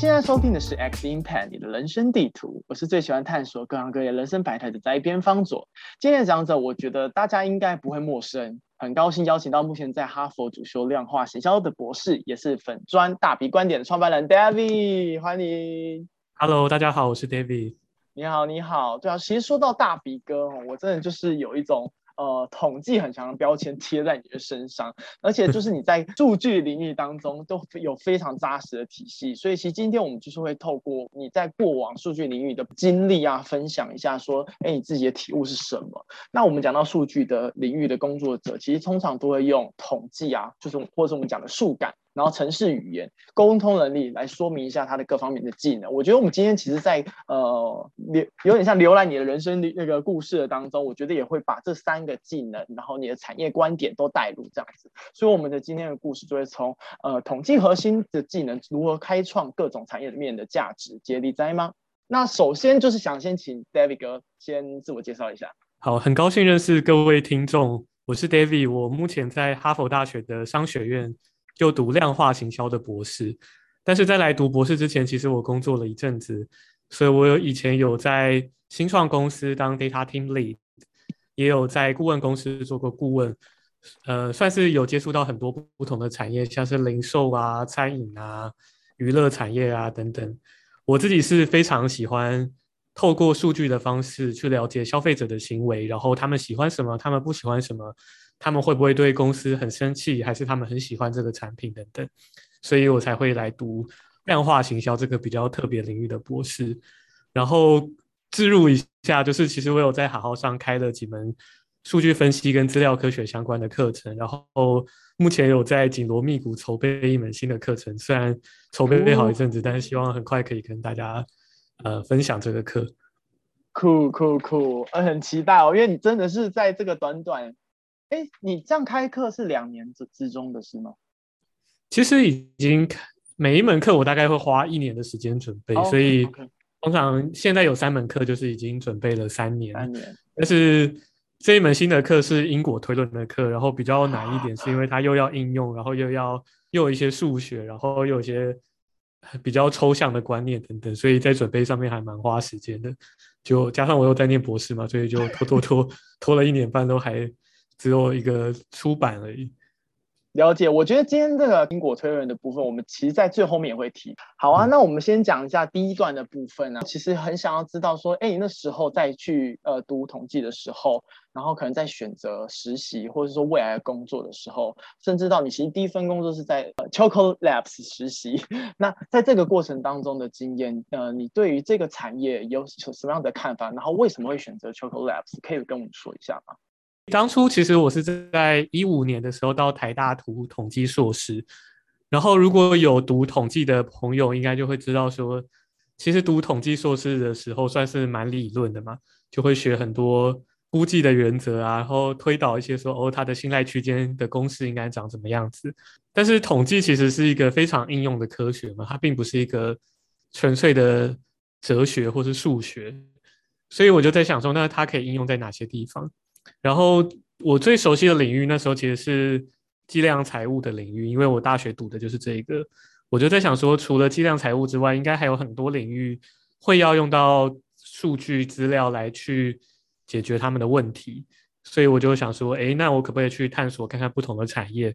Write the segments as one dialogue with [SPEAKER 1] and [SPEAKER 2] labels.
[SPEAKER 1] 现在收听的是 X Impact 你的人生地图，我是最喜欢探索各行各业人生百态的在边方佐。今天的讲者，我觉得大家应该不会陌生，很高兴邀请到目前在哈佛主修量化行销的博士，也是粉砖大鼻观点的创办人 David，欢迎。
[SPEAKER 2] Hello，大家好，我是 David。
[SPEAKER 1] 你好，你好。对啊，其实说到大鼻哥哦，我真的就是有一种。呃，统计很强的标签贴在你的身上，而且就是你在数据领域当中都有非常扎实的体系，所以其实今天我们就是会透过你在过往数据领域的经历啊，分享一下说，哎，你自己的体悟是什么？那我们讲到数据的领域的工作者，其实通常都会用统计啊，就是或者我们讲的数感。然后城市语言沟通能力来说明一下他的各方面的技能。我觉得我们今天其实，在呃浏有点像浏览你的人生那个故事的当中，我觉得也会把这三个技能，然后你的产业观点都带入这样子。所以我们的今天的故事就会从呃统计核心的技能如何开创各种产业面的价值接力在吗？那首先就是想先请 David 哥先自我介绍一下。
[SPEAKER 2] 好，很高兴认识各位听众，我是 David，我目前在哈佛大学的商学院。就读量化行销的博士，但是在来读博士之前，其实我工作了一阵子，所以我有以前有在新创公司当 data team lead，也有在顾问公司做过顾问，呃，算是有接触到很多不同的产业，像是零售啊、餐饮啊、娱乐产业啊等等。我自己是非常喜欢透过数据的方式去了解消费者的行为，然后他们喜欢什么，他们不喜欢什么。他们会不会对公司很生气，还是他们很喜欢这个产品等等，所以我才会来读量化行销这个比较特别领域的博士。然后置入一下，就是其实我有在好好上开了几门数据分析跟资料科学相关的课程，然后目前有在紧锣密鼓筹备一门新的课程，虽然筹备了好一阵子，但是希望很快可以跟大家呃分享这个课。
[SPEAKER 1] 酷酷酷，呃，很期待哦，因为你真的是在这个短短。哎，你这样开课是两年之之中的事吗？
[SPEAKER 2] 其实已经每一门课我大概会花一年的时间准备，所以通常现在有三门课就是已经准备了三年。
[SPEAKER 1] 三年。
[SPEAKER 2] 但是这一门新的课是因果推论的课，然后比较难一点，是因为它又要应用，然后又要又有一些数学，然后又有一些比较抽象的观念等等，所以在准备上面还蛮花时间的。就加上我又在念博士嘛，所以就拖拖拖拖了一年半，都还。只有一个出版而已。
[SPEAKER 1] 了解，我觉得今天这个因果推论的部分，我们其实在最后面也会提。好啊，那我们先讲一下第一段的部分呢。其实很想要知道说，哎，那时候再去呃读统计的时候，然后可能在选择实习或者说未来的工作的时候，甚至到你其实第一份工作是在呃 Choco Labs 实习。那在这个过程当中的经验，呃，你对于这个产业有什么样的看法？然后为什么会选择 Choco Labs？可以跟我们说一下吗？
[SPEAKER 2] 当初其实我是在一五年的时候到台大读统计硕士，然后如果有读统计的朋友，应该就会知道说，其实读统计硕士的时候算是蛮理论的嘛，就会学很多估计的原则啊，然后推导一些说哦，它的信赖区间的公式应该长什么样子。但是统计其实是一个非常应用的科学嘛，它并不是一个纯粹的哲学或是数学，所以我就在想说，那它可以应用在哪些地方？然后我最熟悉的领域，那时候其实是计量财务的领域，因为我大学读的就是这个。我就在想说，除了计量财务之外，应该还有很多领域会要用到数据资料来去解决他们的问题。所以我就想说，哎，那我可不可以去探索看看不同的产业？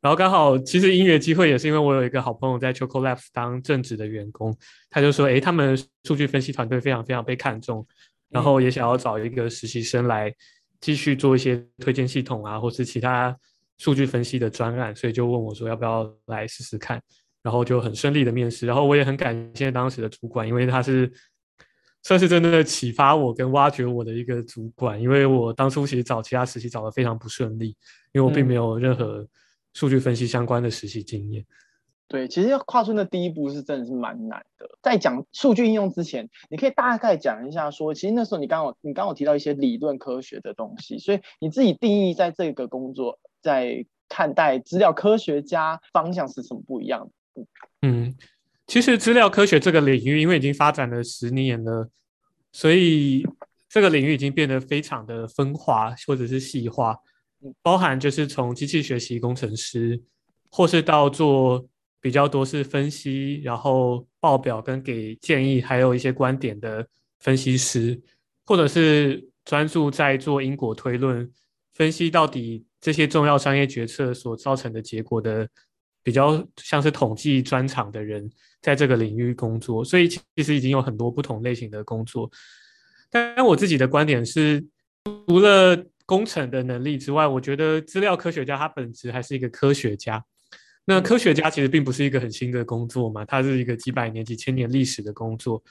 [SPEAKER 2] 然后刚好，其实音乐机会也是因为我有一个好朋友在 Choco Labs 当正职的员工，他就说，哎，他们数据分析团队非常非常被看重，然后也想要找一个实习生来。继续做一些推荐系统啊，或是其他数据分析的专案，所以就问我说要不要来试试看，然后就很顺利的面试，然后我也很感谢当时的主管，因为他是算是真的启发我跟挖掘我的一个主管，因为我当初其实找其他实习找的非常不顺利，因为我并没有任何数据分析相关的实习经验。
[SPEAKER 1] 对，其实要跨出那第一步是真的是蛮难的。在讲数据应用之前，你可以大概讲一下说，其实那时候你刚好你刚好提到一些理论科学的东西，所以你自己定义在这个工作在看待资料科学家方向是什么不一样
[SPEAKER 2] 的？嗯，其实资料科学这个领域因为已经发展了十年了，所以这个领域已经变得非常的分化或者是细化，包含就是从机器学习工程师，或是到做。比较多是分析，然后报表跟给建议，还有一些观点的分析师，或者是专注在做因果推论，分析到底这些重要商业决策所造成的结果的，比较像是统计专长的人，在这个领域工作。所以其实已经有很多不同类型的工作。但我自己的观点是，除了工程的能力之外，我觉得资料科学家他本质还是一个科学家。那科学家其实并不是一个很新的工作嘛，它是一个几百年、几千年历史的工作。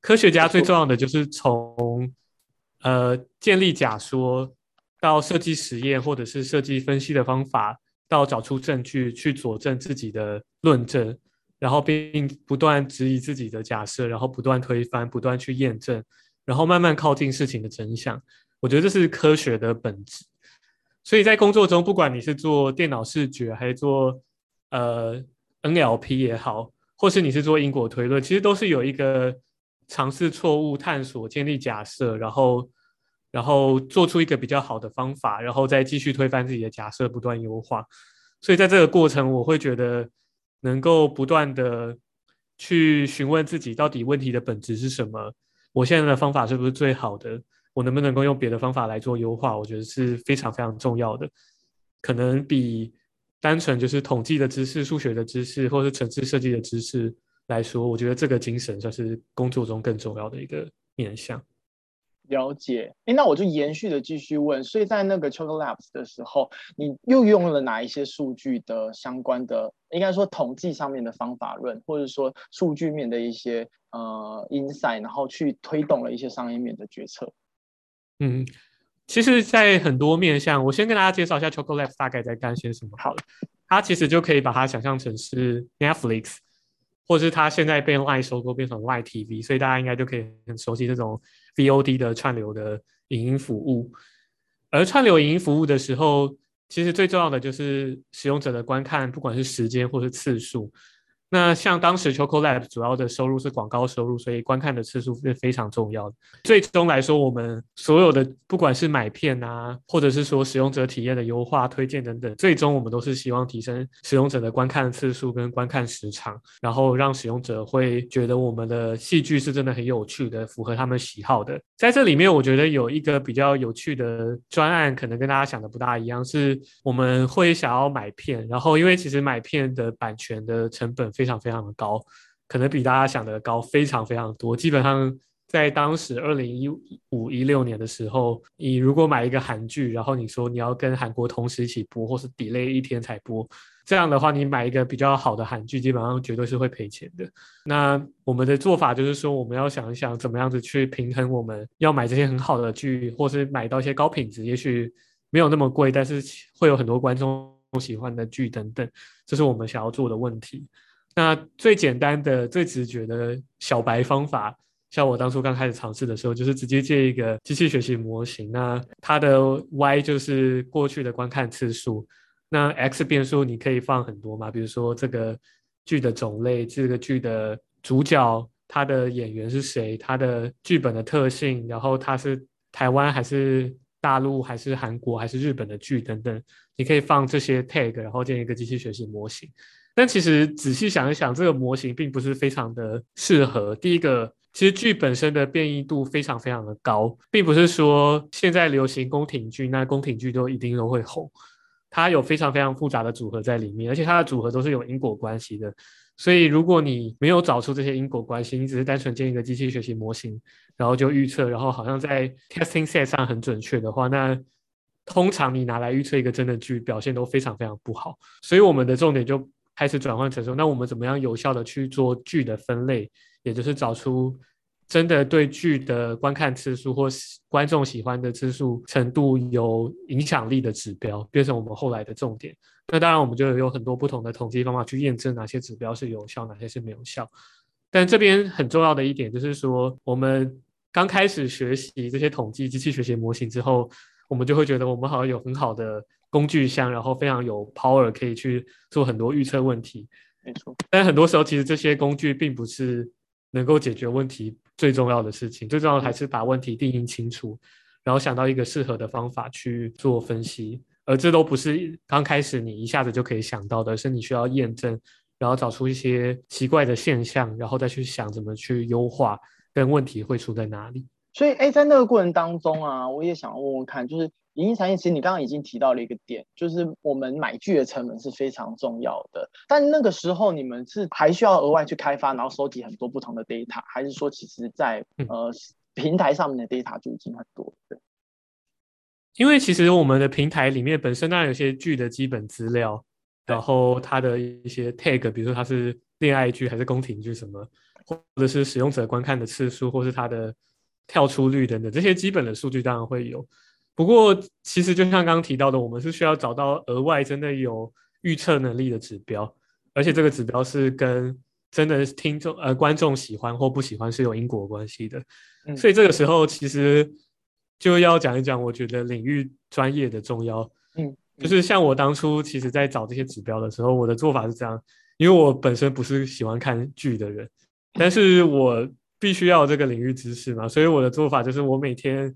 [SPEAKER 2] 科学家最重要的就是从呃建立假说，到设计实验或者是设计分析的方法，到找出证据去佐证自己的论证，然后并不断质疑自己的假设，然后不断推翻、不断去验证，然后慢慢靠近事情的真相。我觉得这是科学的本质。所以在工作中，不管你是做电脑视觉还是做呃，NLP 也好，或是你是做因果推论，其实都是有一个尝试错误、探索、建立假设，然后然后做出一个比较好的方法，然后再继续推翻自己的假设，不断优化。所以在这个过程，我会觉得能够不断的去询问自己，到底问题的本质是什么？我现在的方法是不是最好的？我能不能够用别的方法来做优化？我觉得是非常非常重要的，可能比。单纯就是统计的知识、数学的知识，或是城市设计的知识来说，我觉得这个精神算是工作中更重要的一个面向。
[SPEAKER 1] 了解，哎，那我就延续的继续问，所以在那个 Choco Labs 的时候，你又用了哪一些数据的相关的，应该说统计上面的方法论，或者说数据面的一些呃 insight，然后去推动了一些商业面的决策？
[SPEAKER 2] 嗯。其实，在很多面向，我先跟大家介绍一下 Choco Labs 大概在干些什么。好了，它其实就可以把它想象成是 Netflix，或者是它现在被 Line 收购变成 Line TV，所以大家应该就可以很熟悉这种 VOD 的串流的影音服务。而串流影音服务的时候，其实最重要的就是使用者的观看，不管是时间或是次数。那像当时 Choco Lab 主要的收入是广告收入，所以观看的次数是非常重要的。最终来说，我们所有的不管是买片啊，或者是说使用者体验的优化、推荐等等，最终我们都是希望提升使用者的观看次数跟观看时长，然后让使用者会觉得我们的戏剧是真的很有趣的，符合他们喜好的。在这里面，我觉得有一个比较有趣的专案，可能跟大家想的不大一样，是我们会想要买片，然后因为其实买片的版权的成本。非常非常的高，可能比大家想的高非常非常多。基本上在当时二零一五一六年的时候，你如果买一个韩剧，然后你说你要跟韩国同时一起播，或是 delay 一天才播，这样的话，你买一个比较好的韩剧，基本上绝对是会赔钱的。那我们的做法就是说，我们要想一想怎么样子去平衡我们要买这些很好的剧，或是买到一些高品质，也许没有那么贵，但是会有很多观众喜欢的剧等等，这是我们想要做的问题。那最简单的、最直觉的小白方法，像我当初刚开始尝试的时候，就是直接借一个机器学习模型。那它的 Y 就是过去的观看次数，那 X 变数你可以放很多嘛，比如说这个剧的种类、这个剧的主角、他的演员是谁、他的剧本的特性，然后它是台湾还是大陆还是韩国还是日本的剧等等，你可以放这些 tag，然后建一个机器学习模型。但其实仔细想一想，这个模型并不是非常的适合。第一个，其实剧本身的变异度非常非常的高，并不是说现在流行宫廷剧，那宫廷剧都一定都会红。它有非常非常复杂的组合在里面，而且它的组合都是有因果关系的。所以如果你没有找出这些因果关系，你只是单纯建一个机器学习模型，然后就预测，然后好像在 testing set 上很准确的话，那通常你拿来预测一个真的剧表现都非常非常不好。所以我们的重点就。开始转换成说，那我们怎么样有效的去做剧的分类，也就是找出真的对剧的观看次数或观众喜欢的次数程度有影响力的指标，变成我们后来的重点。那当然，我们就有很多不同的统计方法去验证哪些指标是有效，哪些是没有效。但这边很重要的一点就是说，我们刚开始学习这些统计机器学习模型之后，我们就会觉得我们好像有很好的。工具箱，然后非常有 power，可以去做很多预测问题。
[SPEAKER 1] 没错，
[SPEAKER 2] 但很多时候其实这些工具并不是能够解决问题最重要的事情，最重要的还是把问题定义清楚，然后想到一个适合的方法去做分析。而这都不是刚开始你一下子就可以想到的，是你需要验证，然后找出一些奇怪的现象，然后再去想怎么去优化，跟问题会出在哪里。
[SPEAKER 1] 所以，哎，在那个过程当中啊，我也想问问看，就是影音产业，其实你刚刚已经提到了一个点，就是我们买剧的成本是非常重要的。但那个时候，你们是还需要额外去开发，然后收集很多不同的 data，还是说，其实在呃平台上面的 data 就已经很多？对。
[SPEAKER 2] 因为其实我们的平台里面本身当然有些剧的基本资料，然后它的一些 tag，比如说它是恋爱剧还是宫廷剧什么，或者是使用者观看的次数，或是它的。跳出率等等这些基本的数据当然会有，不过其实就像刚刚提到的，我们是需要找到额外真的有预测能力的指标，而且这个指标是跟真的听众呃观众喜欢或不喜欢是有因果关系的。所以这个时候其实就要讲一讲，我觉得领域专业的重要。嗯，就是像我当初其实在找这些指标的时候，我的做法是这样，因为我本身不是喜欢看剧的人，但是我。必须要这个领域知识嘛，所以我的做法就是，我每天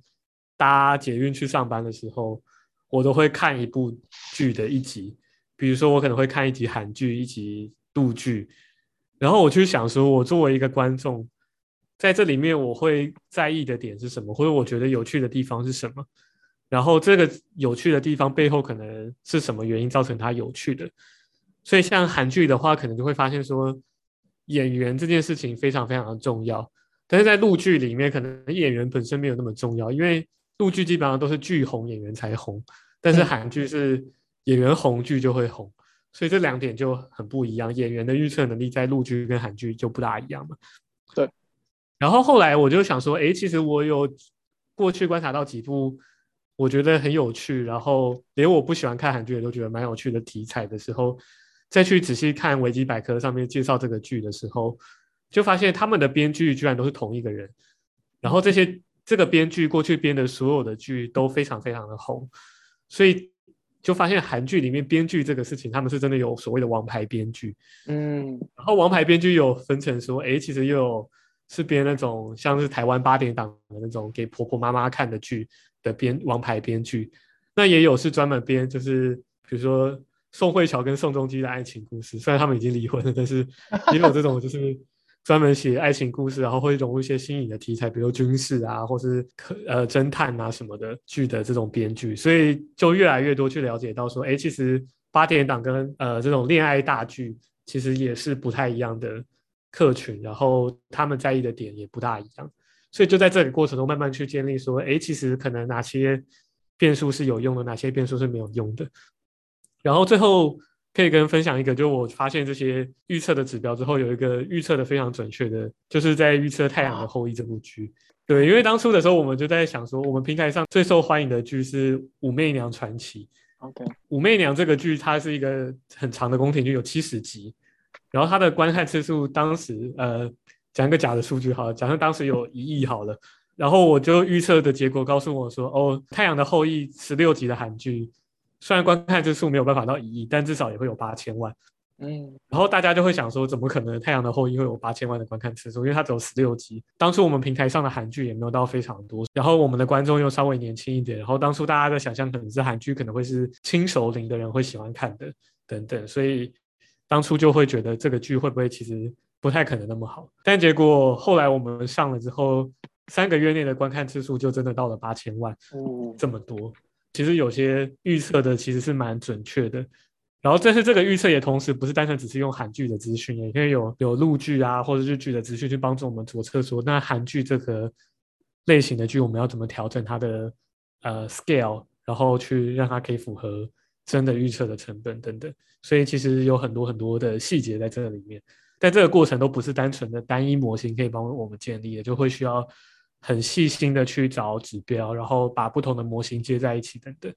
[SPEAKER 2] 搭捷运去上班的时候，我都会看一部剧的一集。比如说，我可能会看一集韩剧，一集陆剧，然后我去想说，我作为一个观众，在这里面我会在意的点是什么，或者我觉得有趣的地方是什么，然后这个有趣的地方背后可能是什么原因造成它有趣的。所以像韩剧的话，可能就会发现说。演员这件事情非常非常的重要，但是在陆剧里面，可能演员本身没有那么重要，因为陆剧基本上都是剧红演员才红，但是韩剧是演员红剧就会红，所以这两点就很不一样。演员的预测能力在陆剧跟韩剧就不大一样嘛。
[SPEAKER 1] 对。
[SPEAKER 2] 然后后来我就想说，哎，其实我有过去观察到几部我觉得很有趣，然后连我不喜欢看韩剧也都觉得蛮有趣的题材的时候。再去仔细看维基百科上面介绍这个剧的时候，就发现他们的编剧居然都是同一个人，然后这些这个编剧过去编的所有的剧都非常非常的红，所以就发现韩剧里面编剧这个事情，他们是真的有所谓的王牌编剧，嗯，然后王牌编剧有分成说，哎，其实又有是编那种像是台湾八点档的那种给婆婆妈妈看的剧的编王牌编剧，那也有是专门编，就是比如说。宋慧乔跟宋仲基的爱情故事，虽然他们已经离婚了，但是也有这种就是专门写爱情故事，然后会融入一些新颖的题材，比如军事啊，或是可呃侦探啊什么的剧的这种编剧，所以就越来越多去了解到说，哎，其实八点档跟呃这种恋爱大剧其实也是不太一样的客群，然后他们在意的点也不大一样，所以就在这个过程中慢慢去建立说，哎，其实可能哪些变数是有用的，哪些变数是没有用的。然后最后可以跟分享一个，就我发现这些预测的指标之后，有一个预测的非常准确的，就是在预测《太阳的后裔》这部剧。对，因为当初的时候，我们就在想说，我们平台上最受欢迎的剧是《武媚娘传奇》。
[SPEAKER 1] OK，《
[SPEAKER 2] 武媚娘》这个剧它是一个很长的宫廷剧，有七十集，然后它的观看次数当时，呃，讲一个假的数据好了，假设当时有一亿好了，然后我就预测的结果告诉我说，哦，《太阳的后裔》十六集的韩剧。虽然观看次数没有办法到一亿，但至少也会有八千万。嗯，然后大家就会想说，怎么可能《太阳的后裔》会有八千万的观看次数？因为它只有十六集。当初我们平台上的韩剧也没有到非常多，然后我们的观众又稍微年轻一点，然后当初大家的想象可能是韩剧可能会是轻熟龄的人会喜欢看的等等，所以当初就会觉得这个剧会不会其实不太可能那么好。但结果后来我们上了之后，三个月内的观看次数就真的到了八千万，哦，这么多。其实有些预测的其实是蛮准确的，然后但是这个预测也同时不是单纯只是用韩剧的资讯，也可以有有陆剧啊或者日剧的资讯去帮助我们左侧说，那韩剧这个类型的剧我们要怎么调整它的呃 scale，然后去让它可以符合真的预测的成本等等。所以其实有很多很多的细节在这里面，但这个过程都不是单纯的单一模型可以帮我们建立的，就会需要。很细心的去找指标，然后把不同的模型接在一起，等等。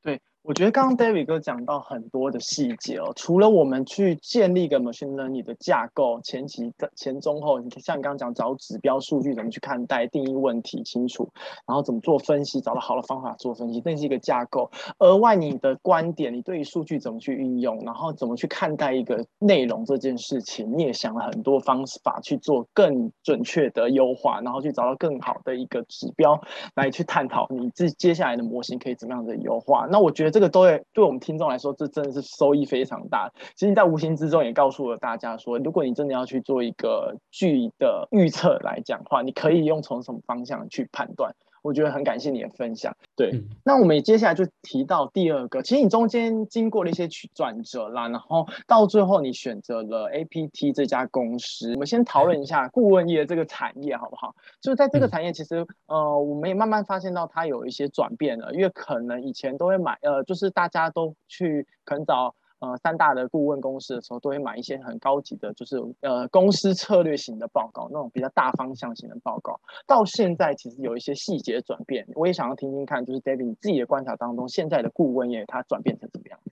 [SPEAKER 1] 对。我觉得刚刚 David 哥讲到很多的细节哦，除了我们去建立一个 machine learning 的架构，前期的、前中后，你像你刚刚讲找指标数据怎么去看待、定义问题清楚，然后怎么做分析，找到好的方法做分析，那是一个架构。额外你的观点，你对于数据怎么去运用，然后怎么去看待一个内容这件事情，你也想了很多方法去做更准确的优化，然后去找到更好的一个指标来去探讨你自接下来的模型可以怎么样的优化。那我觉得这。个都会对我们听众来说，这真的是收益非常大。其实，在无形之中也告诉了大家说，如果你真的要去做一个剧的预测来讲话，你可以用从什么方向去判断。我觉得很感谢你的分享。对，那我们接下来就提到第二个，其实你中间经过了一些曲转折啦，然后到最后你选择了 APT 这家公司。我们先讨论一下顾问业这个产业好不好？就是在这个产业，其实呃，我们也慢慢发现到它有一些转变了，因为可能以前都会买，呃，就是大家都去可能找。呃，三大的顾问公司的时候，都会买一些很高级的，就是呃公司策略型的报告，那种比较大方向型的报告。到现在其实有一些细节转变，我也想要听听看，就是 David 你自己的观察当中，现在的顾问业它转变成怎么样子？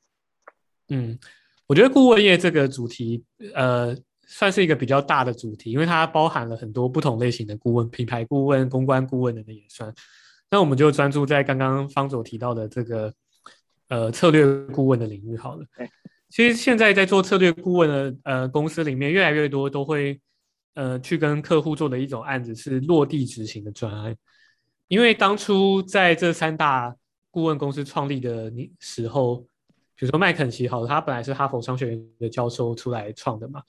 [SPEAKER 2] 嗯，我觉得顾问业这个主题，呃，算是一个比较大的主题，因为它包含了很多不同类型的顾问，品牌顾问、公关顾问等等也算。那我们就专注在刚刚方总提到的这个。呃，策略顾问的领域好了。其实现在在做策略顾问的呃公司里面，越来越多都会呃去跟客户做的一种案子是落地执行的专案。因为当初在这三大顾问公司创立的时候，比如说麦肯锡，好，他本来是哈佛商学院的教授出来创的嘛。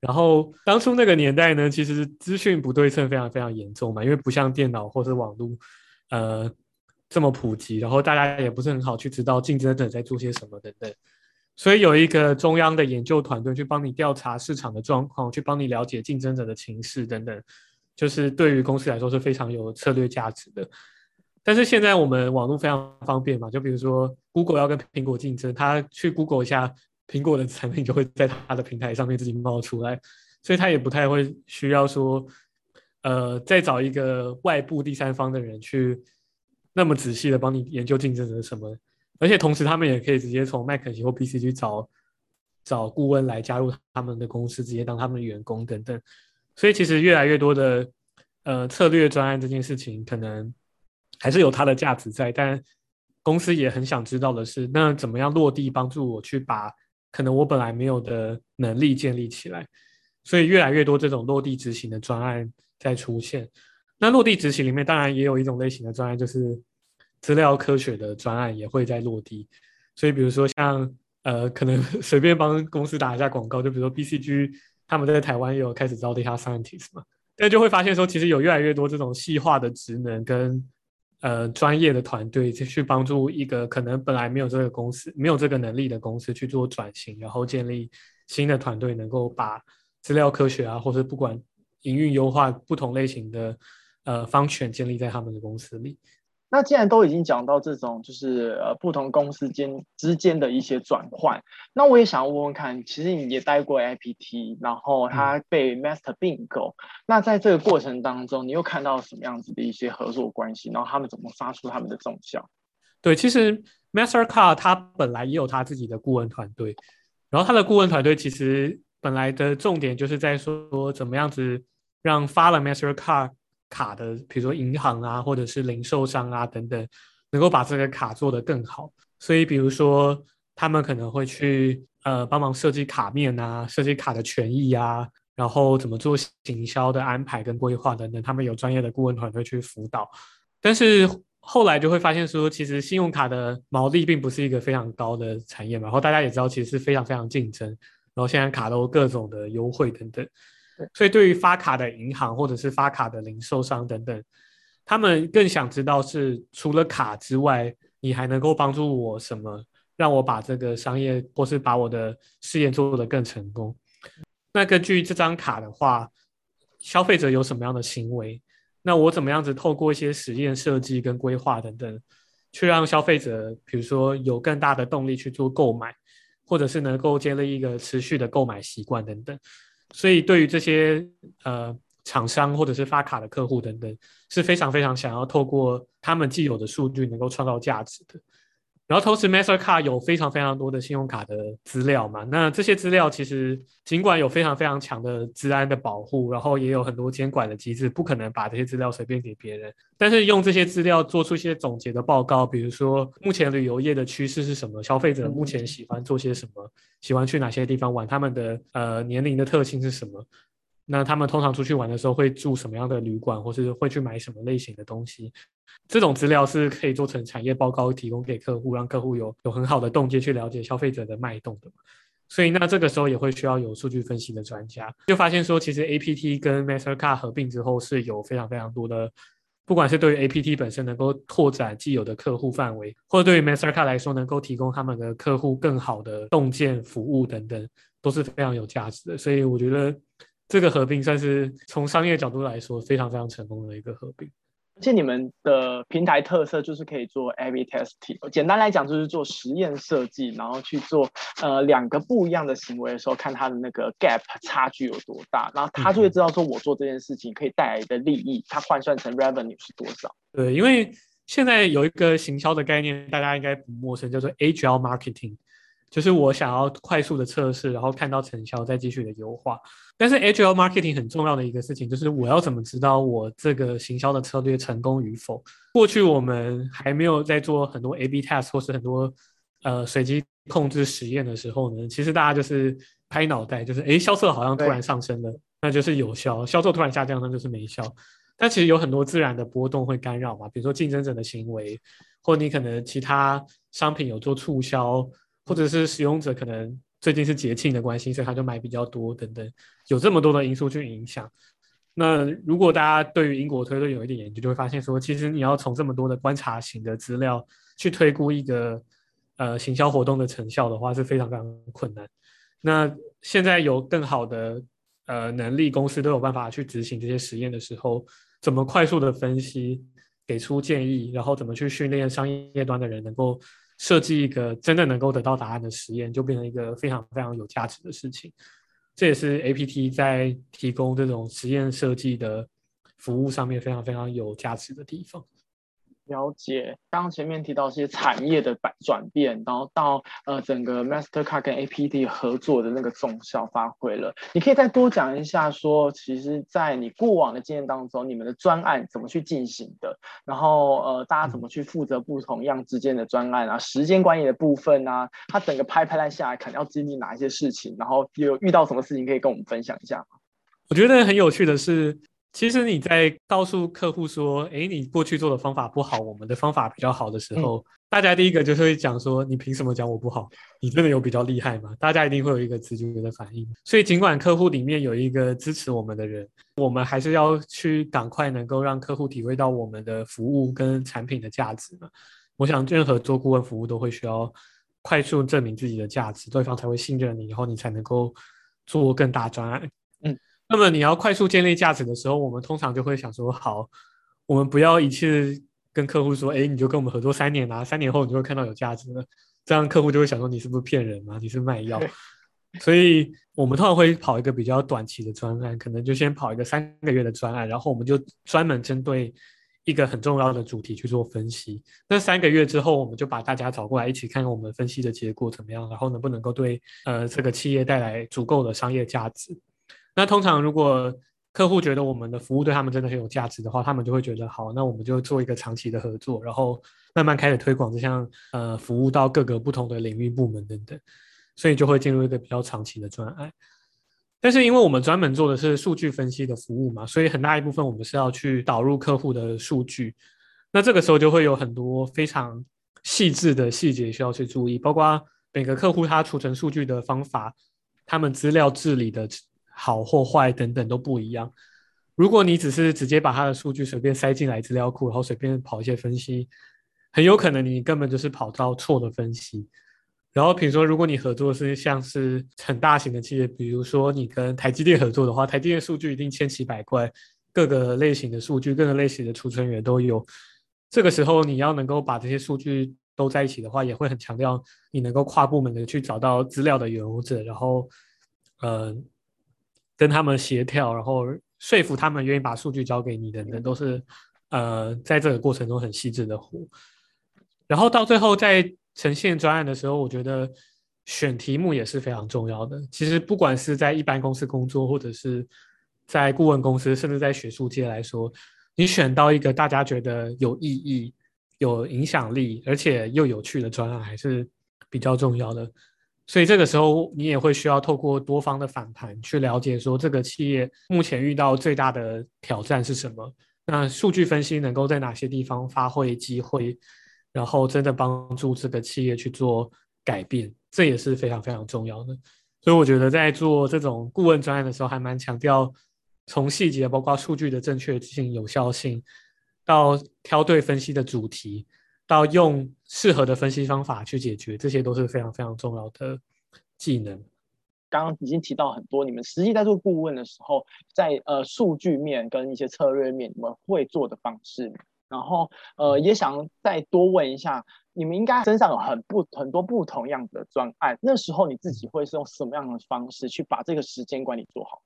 [SPEAKER 2] 然后当初那个年代呢，其实资讯不对称非常非常严重嘛，因为不像电脑或是网络，呃。这么普及，然后大家也不是很好去知道竞争者在做些什么等等，所以有一个中央的研究团队去帮你调查市场的状况，去帮你了解竞争者的情势等等，就是对于公司来说是非常有策略价值的。但是现在我们网络非常方便嘛，就比如说 Google 要跟苹果竞争，他去 Google 一下苹果的产品就会在他的平台上面自己冒出来，所以他也不太会需要说，呃，再找一个外部第三方的人去。那么仔细的帮你研究竞争者什么，而且同时他们也可以直接从麦肯锡或 PC 去找找顾问来加入他们的公司，直接当他们的员工等等。所以其实越来越多的呃策略专案这件事情，可能还是有它的价值在，但公司也很想知道的是，那怎么样落地帮助我去把可能我本来没有的能力建立起来。所以越来越多这种落地执行的专案在出现。那落地执行里面，当然也有一种类型的专案，就是资料科学的专案也会在落地。所以，比如说像呃，可能 随便帮公司打一下广告，就比如说 BCG，他们在台湾也有开始招 data scientist 嘛。但就会发现说，其实有越来越多这种细化的职能跟呃专业的团队，去帮助一个可能本来没有这个公司、没有这个能力的公司去做转型，然后建立新的团队，能够把资料科学啊，或者不管营运优化不同类型的。呃，方权建立在他们的公司里。
[SPEAKER 1] 那既然都已经讲到这种，就是呃不同公司间之间的一些转换，那我也想要问问看，其实你也待过 IPT，然后它被 Master 并购，那在这个过程当中，你又看到什么样子的一些合作关系？然后他们怎么发出他们的重效？
[SPEAKER 2] 对，其实 Mastercard 它本来也有他自己的顾问团队，然后他的顾问团队其实本来的重点就是在说怎么样子让发了 Mastercard。卡的，比如说银行啊，或者是零售商啊等等，能够把这个卡做得更好。所以，比如说他们可能会去呃帮忙设计卡面啊，设计卡的权益啊，然后怎么做行销的安排跟规划等等，他们有专业的顾问团队去辅导。但是后来就会发现说，其实信用卡的毛利并不是一个非常高的产业嘛。然后大家也知道，其实是非常非常竞争。然后现在卡都各种的优惠等等。所以，对于发卡的银行或者是发卡的零售商等等，他们更想知道是除了卡之外，你还能够帮助我什么，让我把这个商业或是把我的事业做得更成功。那根据这张卡的话，消费者有什么样的行为？那我怎么样子透过一些实验设计跟规划等等，去让消费者，比如说有更大的动力去做购买，或者是能够建立一个持续的购买习惯等等。所以，对于这些呃厂商或者是发卡的客户等等，是非常非常想要透过他们既有的数据能够创造价值的。然后同时，Mastercard 有非常非常多的信用卡的资料嘛，那这些资料其实尽管有非常非常强的治安的保护，然后也有很多监管的机制，不可能把这些资料随便给别人。但是用这些资料做出一些总结的报告，比如说目前旅游业的趋势是什么，消费者目前喜欢做些什么，喜欢去哪些地方玩，他们的呃年龄的特性是什么，那他们通常出去玩的时候会住什么样的旅馆，或是会去买什么类型的东西？这种资料是可以做成产业报告提供给客户，让客户有有很好的洞见去了解消费者的脉动的。所以那这个时候也会需要有数据分析的专家，就发现说，其实 APT 跟 Mastercard 合并之后是有非常非常多的，不管是对于 APT 本身能够拓展既有的客户范围，或者对于 Mastercard 来说能够提供他们的客户更好的洞见服务等等，都是非常有价值的。所以我觉得。这个合并算是从商业角度来说非常非常成功的一个合并，
[SPEAKER 1] 而且你们的平台特色就是可以做 A/B testing，简单来讲就是做实验设计，然后去做呃两个不一样的行为的时候，看它的那个 gap 差距有多大，然后他就会知道说我做这件事情可以带来的利益，它换算成 revenue 是多少。
[SPEAKER 2] 对，因为现在有一个行销的概念，大家应该不陌生，叫做 Agile Marketing。就是我想要快速的测试，然后看到成效，再继续的优化。但是 Agile Marketing 很重要的一个事情，就是我要怎么知道我这个行销的策略成功与否？过去我们还没有在做很多 A/B test 或是很多呃随机控制实验的时候呢，其实大家就是拍脑袋，就是诶销售好像突然上升了，那就是有效；销售突然下降，那就是没效。但其实有很多自然的波动会干扰嘛，比如说竞争者的行为，或你可能其他商品有做促销。或者是使用者可能最近是节庆的关系，所以他就买比较多等等，有这么多的因素去影响。那如果大家对于因果推论有一点研究，就会发现说，其实你要从这么多的观察型的资料去推估一个呃行销活动的成效的话，是非常非常困难。那现在有更好的呃能力，公司都有办法去执行这些实验的时候，怎么快速的分析，给出建议，然后怎么去训练商业端的人能够。设计一个真的能够得到答案的实验，就变成一个非常非常有价值的事情。这也是 APT 在提供这种实验设计的服务上面非常非常有价值的地方。
[SPEAKER 1] 了解，刚前面提到一些产业的转转变，然后到呃整个 Mastercard 跟 APT 合作的那个重效发挥了。你可以再多讲一下，说其实，在你过往的经验当中，你们的专案怎么去进行的？然后呃，大家怎么去负责不同样之间的专案啊？时间管理的部分啊，它整个拍拍来下来，可能要经历哪一些事情？然后有遇到什么事情可以跟我们分享一下吗？
[SPEAKER 2] 我觉得很有趣的是。其实你在告诉客户说：“哎，你过去做的方法不好，我们的方法比较好的时候，大家第一个就是会讲说：你凭什么讲我不好？你真的有比较厉害吗？大家一定会有一个直觉的反应。所以，尽管客户里面有一个支持我们的人，我们还是要去赶快能够让客户体会到我们的服务跟产品的价值嘛。我想，任何做顾问服务都会需要快速证明自己的价值，对方才会信任你，然后你才能够做更大专案。”那么你要快速建立价值的时候，我们通常就会想说：好，我们不要一次跟客户说，哎，你就跟我们合作三年啊，三年后你就会看到有价值了。这样客户就会想说，你是不是骗人嘛？你是卖药？所以我们通常会跑一个比较短期的专案，可能就先跑一个三个月的专案，然后我们就专门针对一个很重要的主题去做分析。那三个月之后，我们就把大家找过来一起看看我们分析的结果怎么样，然后能不能够对呃这个企业带来足够的商业价值。那通常，如果客户觉得我们的服务对他们真的很有价值的话，他们就会觉得好，那我们就做一个长期的合作，然后慢慢开始推广这项呃服务到各个不同的领域部门等等，所以就会进入一个比较长期的专案。但是因为我们专门做的是数据分析的服务嘛，所以很大一部分我们是要去导入客户的数据，那这个时候就会有很多非常细致的细节需要去注意，包括每个客户他储存数据的方法，他们资料治理的。好或坏等等都不一样。如果你只是直接把它的数据随便塞进来资料库，然后随便跑一些分析，很有可能你根本就是跑到错的分析。然后比如说，如果你合作是像是很大型的企业，比如说你跟台积电合作的话，台积电数据一定千奇百怪，各个类型的数据，各个类型的储存源都有。这个时候你要能够把这些数据都在一起的话，也会很强调你能够跨部门的去找到资料的原者，然后呃。跟他们协调，然后说服他们愿意把数据交给你等等，都是呃在这个过程中很细致的活。然后到最后在呈现专案的时候，我觉得选题目也是非常重要的。其实不管是在一般公司工作，或者是在顾问公司，甚至在学术界来说，你选到一个大家觉得有意义、有影响力，而且又有趣的专案，还是比较重要的。所以这个时候你也会需要透过多方的反弹去了解说这个企业目前遇到最大的挑战是什么。那数据分析能够在哪些地方发挥机会，然后真的帮助这个企业去做改变，这也是非常非常重要的。所以我觉得在做这种顾问专案的时候，还蛮强调从细节，包括数据的正确性、有效性，到挑对分析的主题，到用适合的分析方法去解决，这些都是非常非常重要的技能。
[SPEAKER 1] 刚刚已经提到很多，你们实际在做顾问的时候，在呃数据面跟一些策略面，你们会做的方式。然后呃，也想再多问一下。你们应该身上有很不很多不同样的专案，那时候你自己会是用什么样的方式去把这个时间管理做好？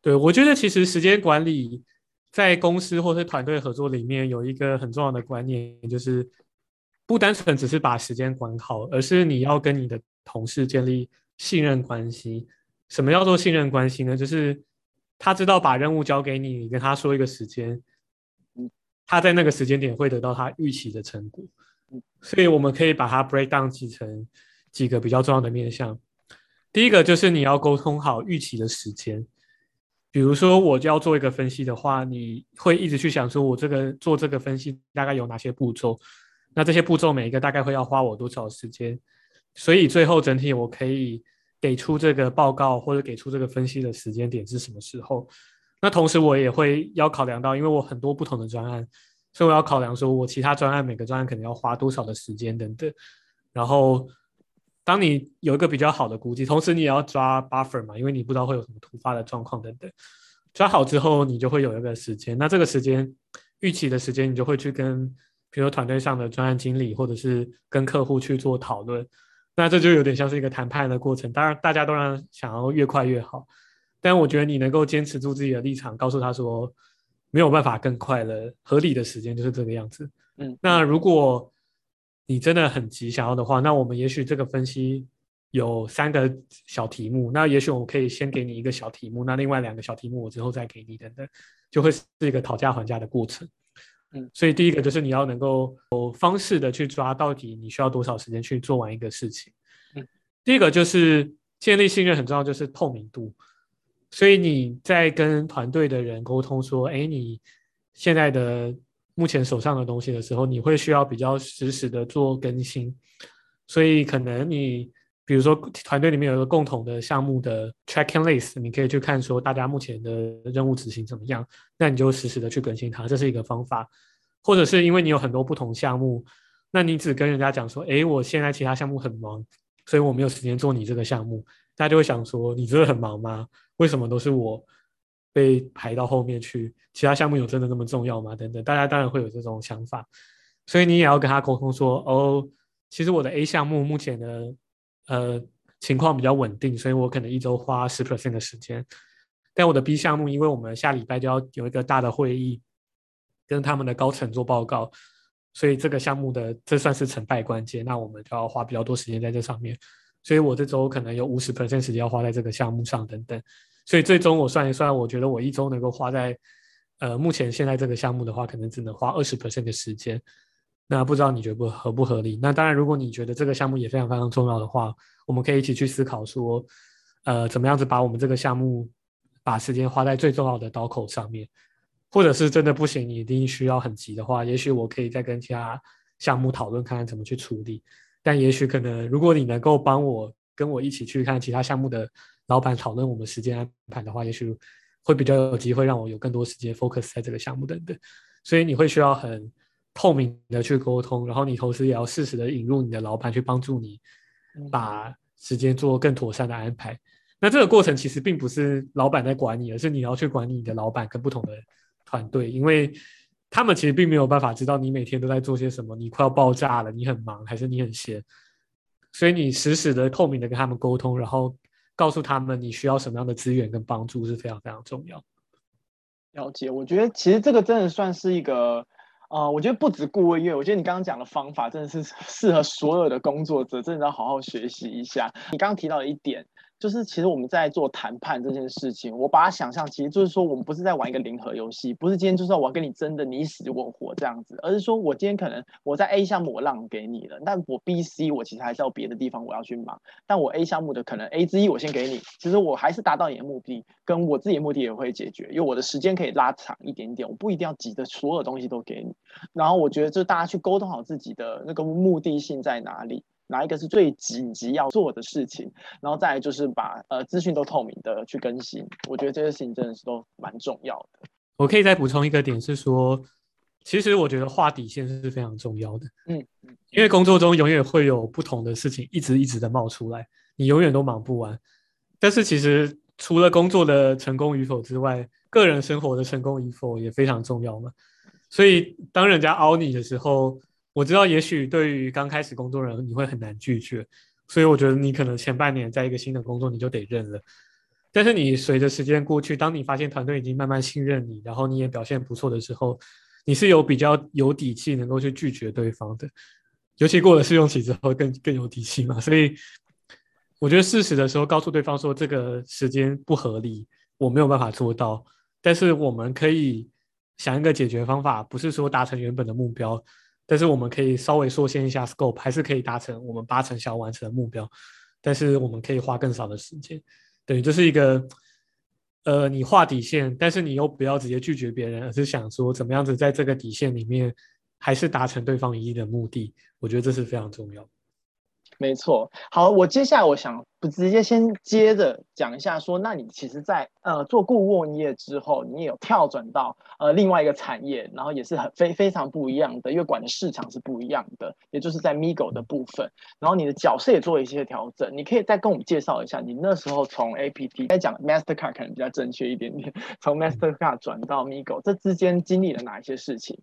[SPEAKER 2] 对我觉得，其实时间管理在公司或是团队合作里面有一个很重要的观念，就是不单纯只是把时间管好，而是你要跟你的同事建立信任关系。什么叫做信任关系呢？就是他知道把任务交给你，你跟他说一个时间，他在那个时间点会得到他预期的成果。所以我们可以把它 break down 几成几个比较重要的面向。第一个就是你要沟通好预期的时间。比如说，我就要做一个分析的话，你会一直去想说，我这个做这个分析大概有哪些步骤？那这些步骤每一个大概会要花我多少时间？所以最后整体我可以给出这个报告或者给出这个分析的时间点是什么时候？那同时我也会要考量到，因为我很多不同的专案。所以我要考量说，我其他专案每个专案可能要花多少的时间等等。然后，当你有一个比较好的估计，同时你也要抓 buffer 嘛，因为你不知道会有什么突发的状况等等。抓好之后，你就会有一个时间。那这个时间预期的时间，你就会去跟，比如团队上的专案经理，或者是跟客户去做讨论。那这就有点像是一个谈判的过程。当然，大家都让想要越快越好，但我觉得你能够坚持住自己的立场，告诉他说。没有办法更快了，合理的时间就是这个样子。嗯，那如果你真的很急想要的话，那我们也许这个分析有三个小题目，那也许我可以先给你一个小题目，那另外两个小题目我之后再给你，等等，就会是一个讨价还价的过程。嗯，所以第一个就是你要能够有方式的去抓到底你需要多少时间去做完一个事情。嗯，第一个就是建立信任很重要，就是透明度。所以你在跟团队的人沟通说，哎，你现在的目前手上的东西的时候，你会需要比较实时的做更新。所以可能你比如说团队里面有一个共同的项目的 tracking list，你可以去看说大家目前的任务执行怎么样，那你就实时的去更新它，这是一个方法。或者是因为你有很多不同项目，那你只跟人家讲说，哎，我现在其他项目很忙，所以我没有时间做你这个项目，大家就会想说，你真的很忙吗？为什么都是我被排到后面去？其他项目有真的那么重要吗？等等，大家当然会有这种想法，所以你也要跟他沟通说：哦，其实我的 A 项目目前的呃情况比较稳定，所以我可能一周花十 percent 的时间。但我的 B 项目，因为我们下礼拜就要有一个大的会议，跟他们的高层做报告，所以这个项目的这算是成败关键。那我们就要花比较多时间在这上面，所以我这周可能有五十 percent 时间要花在这个项目上，等等。所以最终我算一算，我觉得我一周能够花在，呃，目前现在这个项目的话，可能只能花二十 percent 的时间。那不知道你觉得不合不合理？那当然，如果你觉得这个项目也非常非常重要的话，我们可以一起去思考说，呃，怎么样子把我们这个项目把时间花在最重要的刀口上面。或者是真的不行，你一定需要很急的话，也许我可以再跟其他项目讨论看看怎么去处理。但也许可能，如果你能够帮我跟我一起去看其他项目的。老板讨论我们时间安排的话，也许会比较有机会让我有更多时间 focus 在这个项目等等。所以你会需要很透明的去沟通，然后你同时也要适时的引入你的老板去帮助你把时间做更妥善的安排。那这个过程其实并不是老板在管你，而是你要去管理你的老板跟不同的团队，因为他们其实并没有办法知道你每天都在做些什么，你快要爆炸了，你很忙还是你很闲。所以你实时的透明的跟他们沟通，然后。告诉他们你需要什么样的资源跟帮助是非常非常重要。
[SPEAKER 1] 了解，我觉得其实这个真的算是一个，呃，我觉得不止顾问业，我觉得你刚刚讲的方法真的是 适合所有的工作者，真的要好好学习一下。你刚刚提到的一点，就是其实我们在做谈判这件事情，我把它想象，其实就是说我们不是在玩一个零和游戏，不是今天就是我要跟你争的你死我活这样子，而是说我今天可能我在 A 项目我让给你了，但我 B、C 我其实还是要别的地方我要去忙，但我 A 项目的可能 A 之一我先给你，其实我还是达到你的目的，跟我自己的目的也会解决，因为我的时间可以拉长一点点，我不一定要急着所有东西都给你。然后我觉得就大家去沟通好自己的那个目的性在哪里。哪一个是最紧急要做的事情，然后再就是把呃资讯都透明的去更新，我觉得这些事情真的是都蛮重要的。
[SPEAKER 2] 我可以再补充一个点是说，其实我觉得画底线是非常重要的。嗯嗯，因为工作中永远会有不同的事情一直一直的冒出来，你永远都忙不完。但是其实除了工作的成功与否之外，个人生活的成功与否也非常重要嘛。所以当人家凹你的时候，我知道，也许对于刚开始工作人，你会很难拒绝，所以我觉得你可能前半年在一个新的工作，你就得认了。但是你随着时间过去，当你发现团队已经慢慢信任你，然后你也表现不错的时候，你是有比较有底气能够去拒绝对方的。尤其过了试用期之后，更更有底气嘛。所以我觉得适时的时候告诉对方说，这个时间不合理，我没有办法做到，但是我们可以想一个解决方法，不是说达成原本的目标。但是我们可以稍微缩限一下 scope，还是可以达成我们八成想要完成的目标。但是我们可以花更少的时间，等于这是一个，呃，你画底线，但是你又不要直接拒绝别人，而是想说怎么样子在这个底线里面，还是达成对方一的目的。我觉得这是非常重要。
[SPEAKER 1] 没错，好，我接下来我想不直接先接着讲一下，说那你其实，在呃做顾问业之后，你也有跳转到呃另外一个产业，然后也是很非非常不一样的，因为管的市场是不一样的，也就是在 Migo 的部分，然后你的角色也做一些调整，你可以再跟我们介绍一下，你那时候从 APT 该讲 Mastercard 可能比较正确一点点，从 Mastercard 转到 Migo，这之间经历了哪一些事情？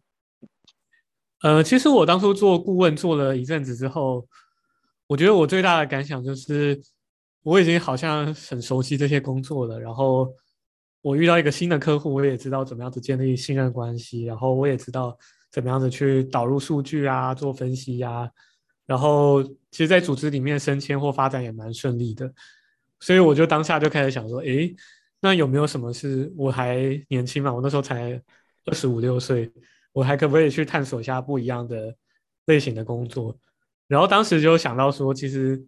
[SPEAKER 2] 呃，其实我当初做顾问做了一阵子之后。我觉得我最大的感想就是，我已经好像很熟悉这些工作了。然后我遇到一个新的客户，我也知道怎么样子建立信任关系，然后我也知道怎么样子去导入数据啊，做分析呀。然后其实，在组织里面升迁或发展也蛮顺利的。所以我就当下就开始想说，诶，那有没有什么是我还年轻嘛？我那时候才二十五六岁，我还可不可以去探索一下不一样的类型的工作？然后当时就想到说，其实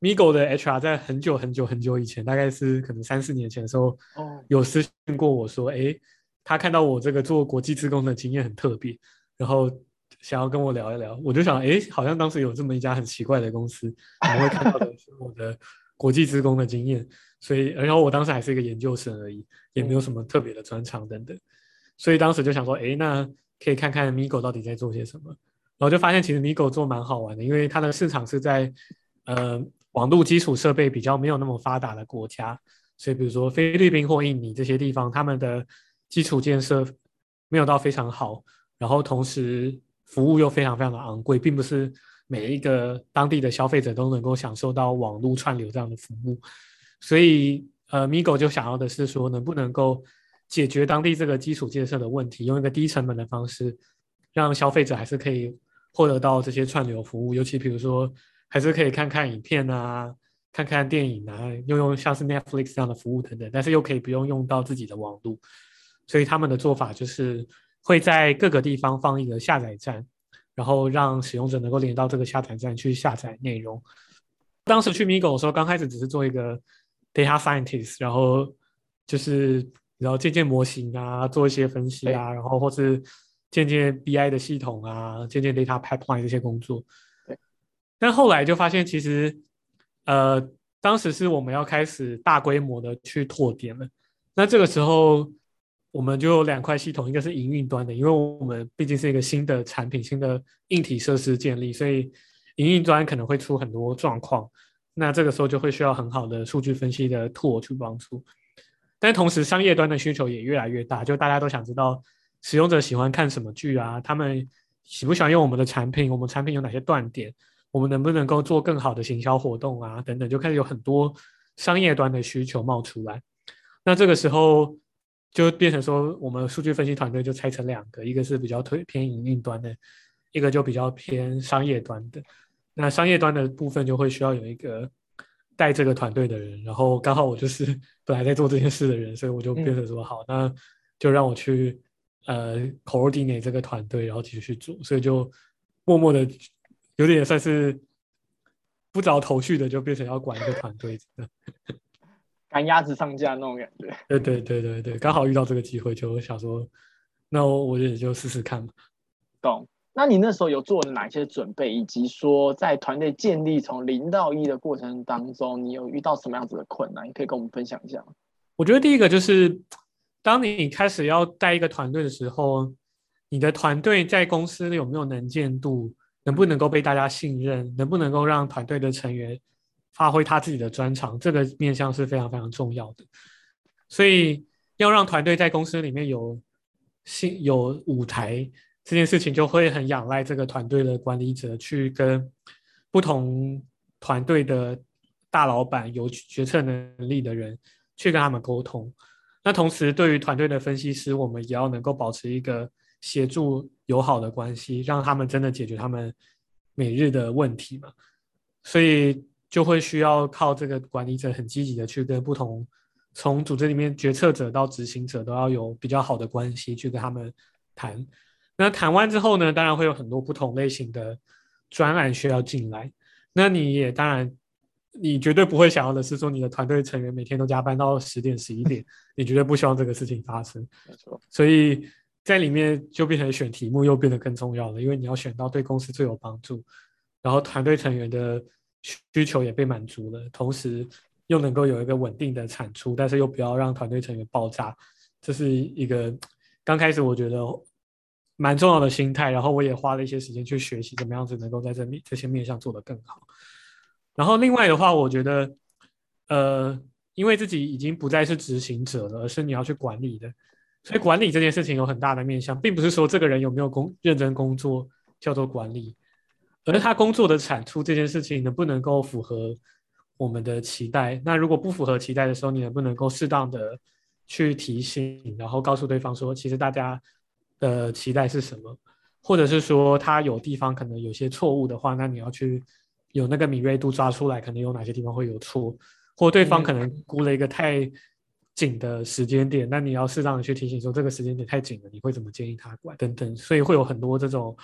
[SPEAKER 2] Migo 的 HR 在很久很久很久以前，大概是可能三四年前的时候，哦有私信过我说，哎，他看到我这个做国际职工的经验很特别，然后想要跟我聊一聊。我就想，哎，好像当时有这么一家很奇怪的公司，我们会看到的是我的国际职工的经验。所以，然后我当时还是一个研究生而已，也没有什么特别的专长等等。所以当时就想说，哎，那可以看看 Migo 到底在做些什么。然后就发现，其实 Migo 做蛮好玩的，因为它的市场是在呃网络基础设备比较没有那么发达的国家，所以比如说菲律宾或印尼这些地方，他们的基础建设没有到非常好，然后同时服务又非常非常的昂贵，并不是每一个当地的消费者都能够享受到网络串流这样的服务，所以呃 Migo 就想要的是说，能不能够解决当地这个基础建设的问题，用一个低成本的方式，让消费者还是可以。获得到这些串流服务，尤其比如说，还是可以看看影片啊，看看电影啊，用用像是 Netflix 这样的服务等等，但是又可以不用用到自己的网络，所以他们的做法就是会在各个地方放一个下载站，然后让使用者能够连到这个下载站去下载内容。当时去 Migo 的时候，刚开始只是做一个 data scientist，然后就是然后建建模型啊，做一些分析啊，然后或是。建建 BI 的系统啊，渐渐 data pipeline 这些工作，
[SPEAKER 1] 对。
[SPEAKER 2] 但后来就发现，其实，呃，当时是我们要开始大规模的去拓点了。那这个时候，我们就有两块系统，一个是营运端的，因为我们毕竟是一个新的产品、新的硬体设施建立，所以营运端可能会出很多状况。那这个时候就会需要很好的数据分析的 tool 去帮助。但同时，商业端的需求也越来越大，就大家都想知道。使用者喜欢看什么剧啊？他们喜不喜欢用我们的产品？我们产品有哪些断点？我们能不能够做更好的行销活动啊？等等，就开始有很多商业端的需求冒出来。那这个时候就变成说，我们数据分析团队就拆成两个，一个是比较推偏营运端的，一个就比较偏商业端的。那商业端的部分就会需要有一个带这个团队的人，然后刚好我就是本来在做这件事的人，所以我就变成说好，那就让我去呃 coordinate 这个团队，然后继续做，所以就默默的有点算是不着头绪的，就变成要管一个团队，
[SPEAKER 1] 赶鸭子上架那种感觉。
[SPEAKER 2] 对对对对对，刚好遇到这个机会，就想说，那我我也就试试看吧。
[SPEAKER 1] 懂。那你那时候有做了哪些准备，以及说在团队建立从零到一的过程当中，你有遇到什么样子的困难？你可以跟我们分享一下。
[SPEAKER 2] 我觉得第一个就是，当你开始要带一个团队的时候，你的团队在公司有没有能见度，能不能够被大家信任，能不能够让团队的成员发挥他自己的专长，这个面向是非常非常重要的。所以要让团队在公司里面有信有舞台。这件事情就会很仰赖这个团队的管理者去跟不同团队的大老板有决策能力的人去跟他们沟通。那同时，对于团队的分析师，我们也要能够保持一个协助友好的关系，让他们真的解决他们每日的问题嘛。所以就会需要靠这个管理者很积极的去跟不同从组织里面决策者到执行者都要有比较好的关系去跟他们谈。那谈完之后呢，当然会有很多不同类型的专案需要进来。那你也当然，你绝对不会想要的是说你的团队成员每天都加班到十点十一点，你绝对不希望这个事情发生。
[SPEAKER 1] 没错。
[SPEAKER 2] 所以在里面就变成选题目又变得更重要了，因为你要选到对公司最有帮助，然后团队成员的需求也被满足了，同时又能够有一个稳定的产出，但是又不要让团队成员爆炸。这是一个刚开始我觉得。蛮重要的心态，然后我也花了一些时间去学习怎么样子能够在这面这些面向做得更好。然后另外的话，我觉得，呃，因为自己已经不再是执行者了，而是你要去管理的，所以管理这件事情有很大的面向，并不是说这个人有没有工认真工作叫做管理，而是他工作的产出这件事情能不能够符合我们的期待。那如果不符合期待的时候，你能不能够适当的去提醒，然后告诉对方说，其实大家。的期待是什么？或者是说他有地方可能有些错误的话，那你要去有那个敏锐度抓出来，可能有哪些地方会有错，或对方可能估了一个太紧的时间点，那你要适当的去提醒说这个时间点太紧了，你会怎么建议他管等等，所以会有很多这种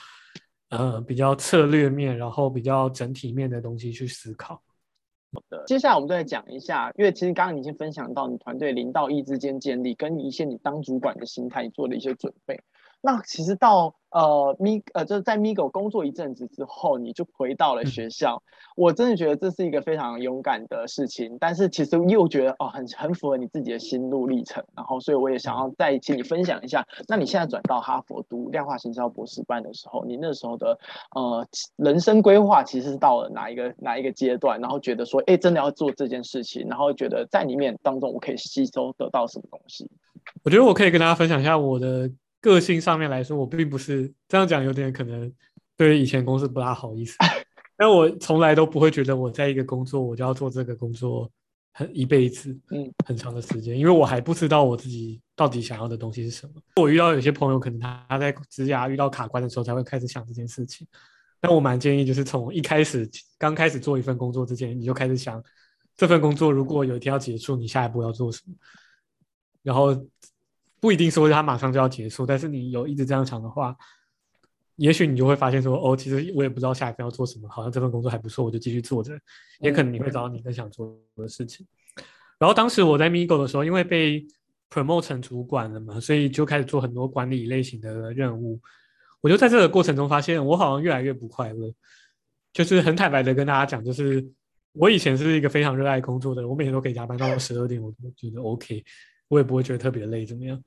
[SPEAKER 2] 呃比较策略面，然后比较整体面的东西去思考。
[SPEAKER 1] 好的，接下来我们再讲一下，因为其实刚刚已经分享到你团队零到一之间建立，跟一些你当主管的心态做了一些准备。那其实到呃咪呃就是在 Migo 工作一阵子之后，你就回到了学校。我真的觉得这是一个非常勇敢的事情，但是其实又觉得哦很很符合你自己的心路历程。然后所以我也想要再请你分享一下，那你现在转到哈佛读量化行销博士班的时候，你那时候的呃人生规划其实是到了哪一个哪一个阶段？然后觉得说哎真的要做这件事情，然后觉得在里面当中我可以吸收得到什么东西？
[SPEAKER 2] 我觉得我可以跟大家分享一下我的。个性上面来说，我并不是这样讲，有点可能对以前公司不大好意思。但我从来都不会觉得我在一个工作，我就要做这个工作很一辈子，嗯，很长的时间，因为我还不知道我自己到底想要的东西是什么。我遇到有些朋友，可能他在职涯遇到卡关的时候，才会开始想这件事情。但我蛮建议，就是从一开始刚开始做一份工作之前，你就开始想这份工作如果有一天要结束，你下一步要做什么，然后。不一定说它马上就要结束，但是你有一直这样想的话，也许你就会发现说，哦，其实我也不知道下一份要做什么，好像这份工作还不错，我就继续做着。也可能你会找到你更想做的事情。然后当时我在 Migo 的时候，因为被 promote 成主管了嘛，所以就开始做很多管理类型的任务。我就在这个过程中发现，我好像越来越不快乐。就是很坦白的跟大家讲，就是我以前是一个非常热爱工作的，我每天都可以加班到十二点，我都觉得 OK，我也不会觉得特别累，怎么样？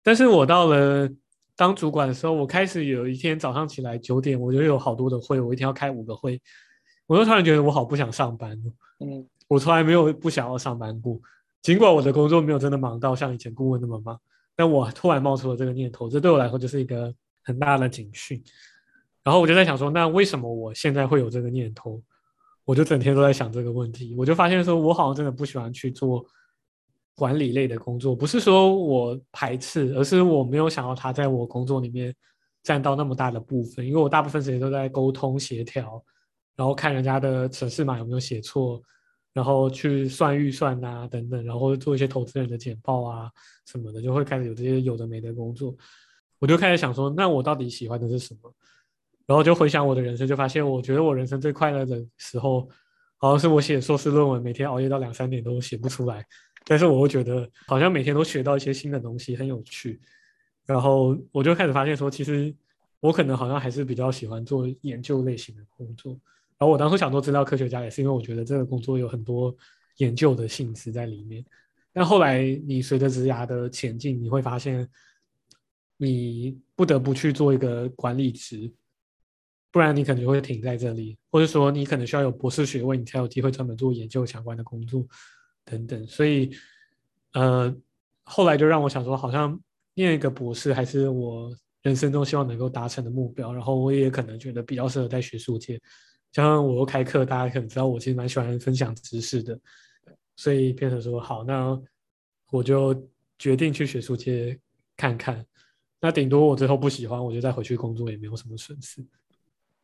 [SPEAKER 2] 但是我到了当主管的时候，我开始有一天早上起来九点，我就有好多的会，我一天要开五个会，我就突然觉得我好不想上班嗯，我从来没有不想要上班过，尽管我的工作没有真的忙到像以前顾问那么忙，但我突然冒出了这个念头，这对我来说就是一个很大的警讯。然后我就在想说，那为什么我现在会有这个念头？我就整天都在想这个问题，我就发现说我好像真的不喜欢去做。管理类的工作不是说我排斥，而是我没有想要他在我工作里面占到那么大的部分，因为我大部分时间都在沟通协调，然后看人家的城市码有没有写错，然后去算预算啊等等，然后做一些投资人的简报啊什么的，就会开始有这些有的没的工作。我就开始想说，那我到底喜欢的是什么？然后就回想我的人生，就发现我觉得我人生最快乐的时候，好像是我写硕士论文，每天熬夜到两三点都写不出来，但是我会觉得好像每天都学到一些新的东西，很有趣。然后我就开始发现说，其实我可能好像还是比较喜欢做研究类型的工作。然后我当初想做资料科学家，也是因为我觉得这个工作有很多研究的性质在里面。但后来你随着职涯的前进，你会发现，你不得不去做一个管理职，不然你可能就会停在这里，或者说你可能需要有博士学位，你才有机会专门做研究相关的工作等等。所以，呃，后来就让我想说，好像念一个博士还是我人生中希望能够达成的目标。然后我也可能觉得比较适合在学术界。像我又开课，大家可能知道我其实蛮喜欢分享知识的，所以变成说好，那我就决定去学术界看看。那顶多我最后不喜欢，我就再回去工作，也没有什么损失。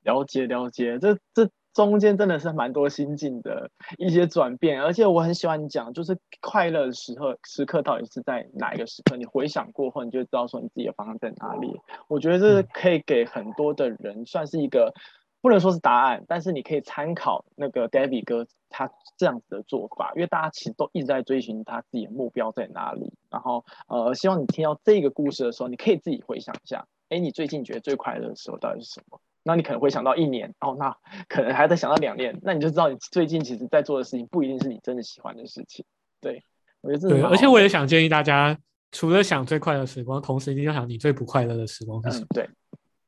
[SPEAKER 1] 了解了解，这这中间真的是蛮多心境的一些转变，而且我很喜欢你讲，就是快乐的时刻时刻到底是在哪一个时刻？你回想过后，你就知道说你自己的方向在哪里。我觉得这是可以给很多的人算是一个。不能说是答案，但是你可以参考那个 David 哥他这样子的做法，因为大家其实都一直在追寻他自己的目标在哪里。然后，呃，希望你听到这个故事的时候，你可以自己回想一下，哎，你最近觉得最快乐的时候到底是什么？那你可能会想到一年，哦，那可能还在想到两年，那你就知道你最近其实在做的事情不一定是你真的喜欢的事情。对，我觉得这
[SPEAKER 2] 对，而且我也想建议大家，除了想最快乐的时光，同时一定要想你最不快乐的时光是什么。
[SPEAKER 1] 对，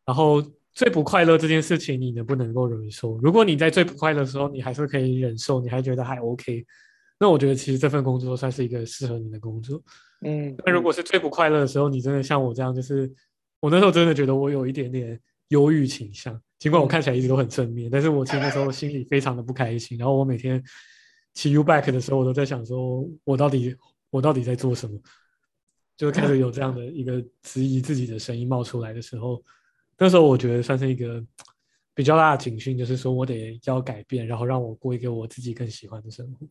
[SPEAKER 2] 然后。最不快乐这件事情，你能不能够忍受？如果你在最不快乐的时候，你还是可以忍受，你还觉得还 OK，那我觉得其实这份工作算是一个适合你的工作。
[SPEAKER 1] 嗯，
[SPEAKER 2] 那如果是最不快乐的时候，你真的像我这样，就是我那时候真的觉得我有一点点忧郁倾向，尽管我看起来一直都很正面，但是我其实那时候 心里非常的不开心。然后我每天骑 U back 的时候，我都在想说，我到底我到底在做什么？就开始有这样的一个质疑自己的声音冒出来的时候。那时候我觉得算是一个比较大的警讯，就是说我得要改变，然后让我过一个我自己更喜欢的生活。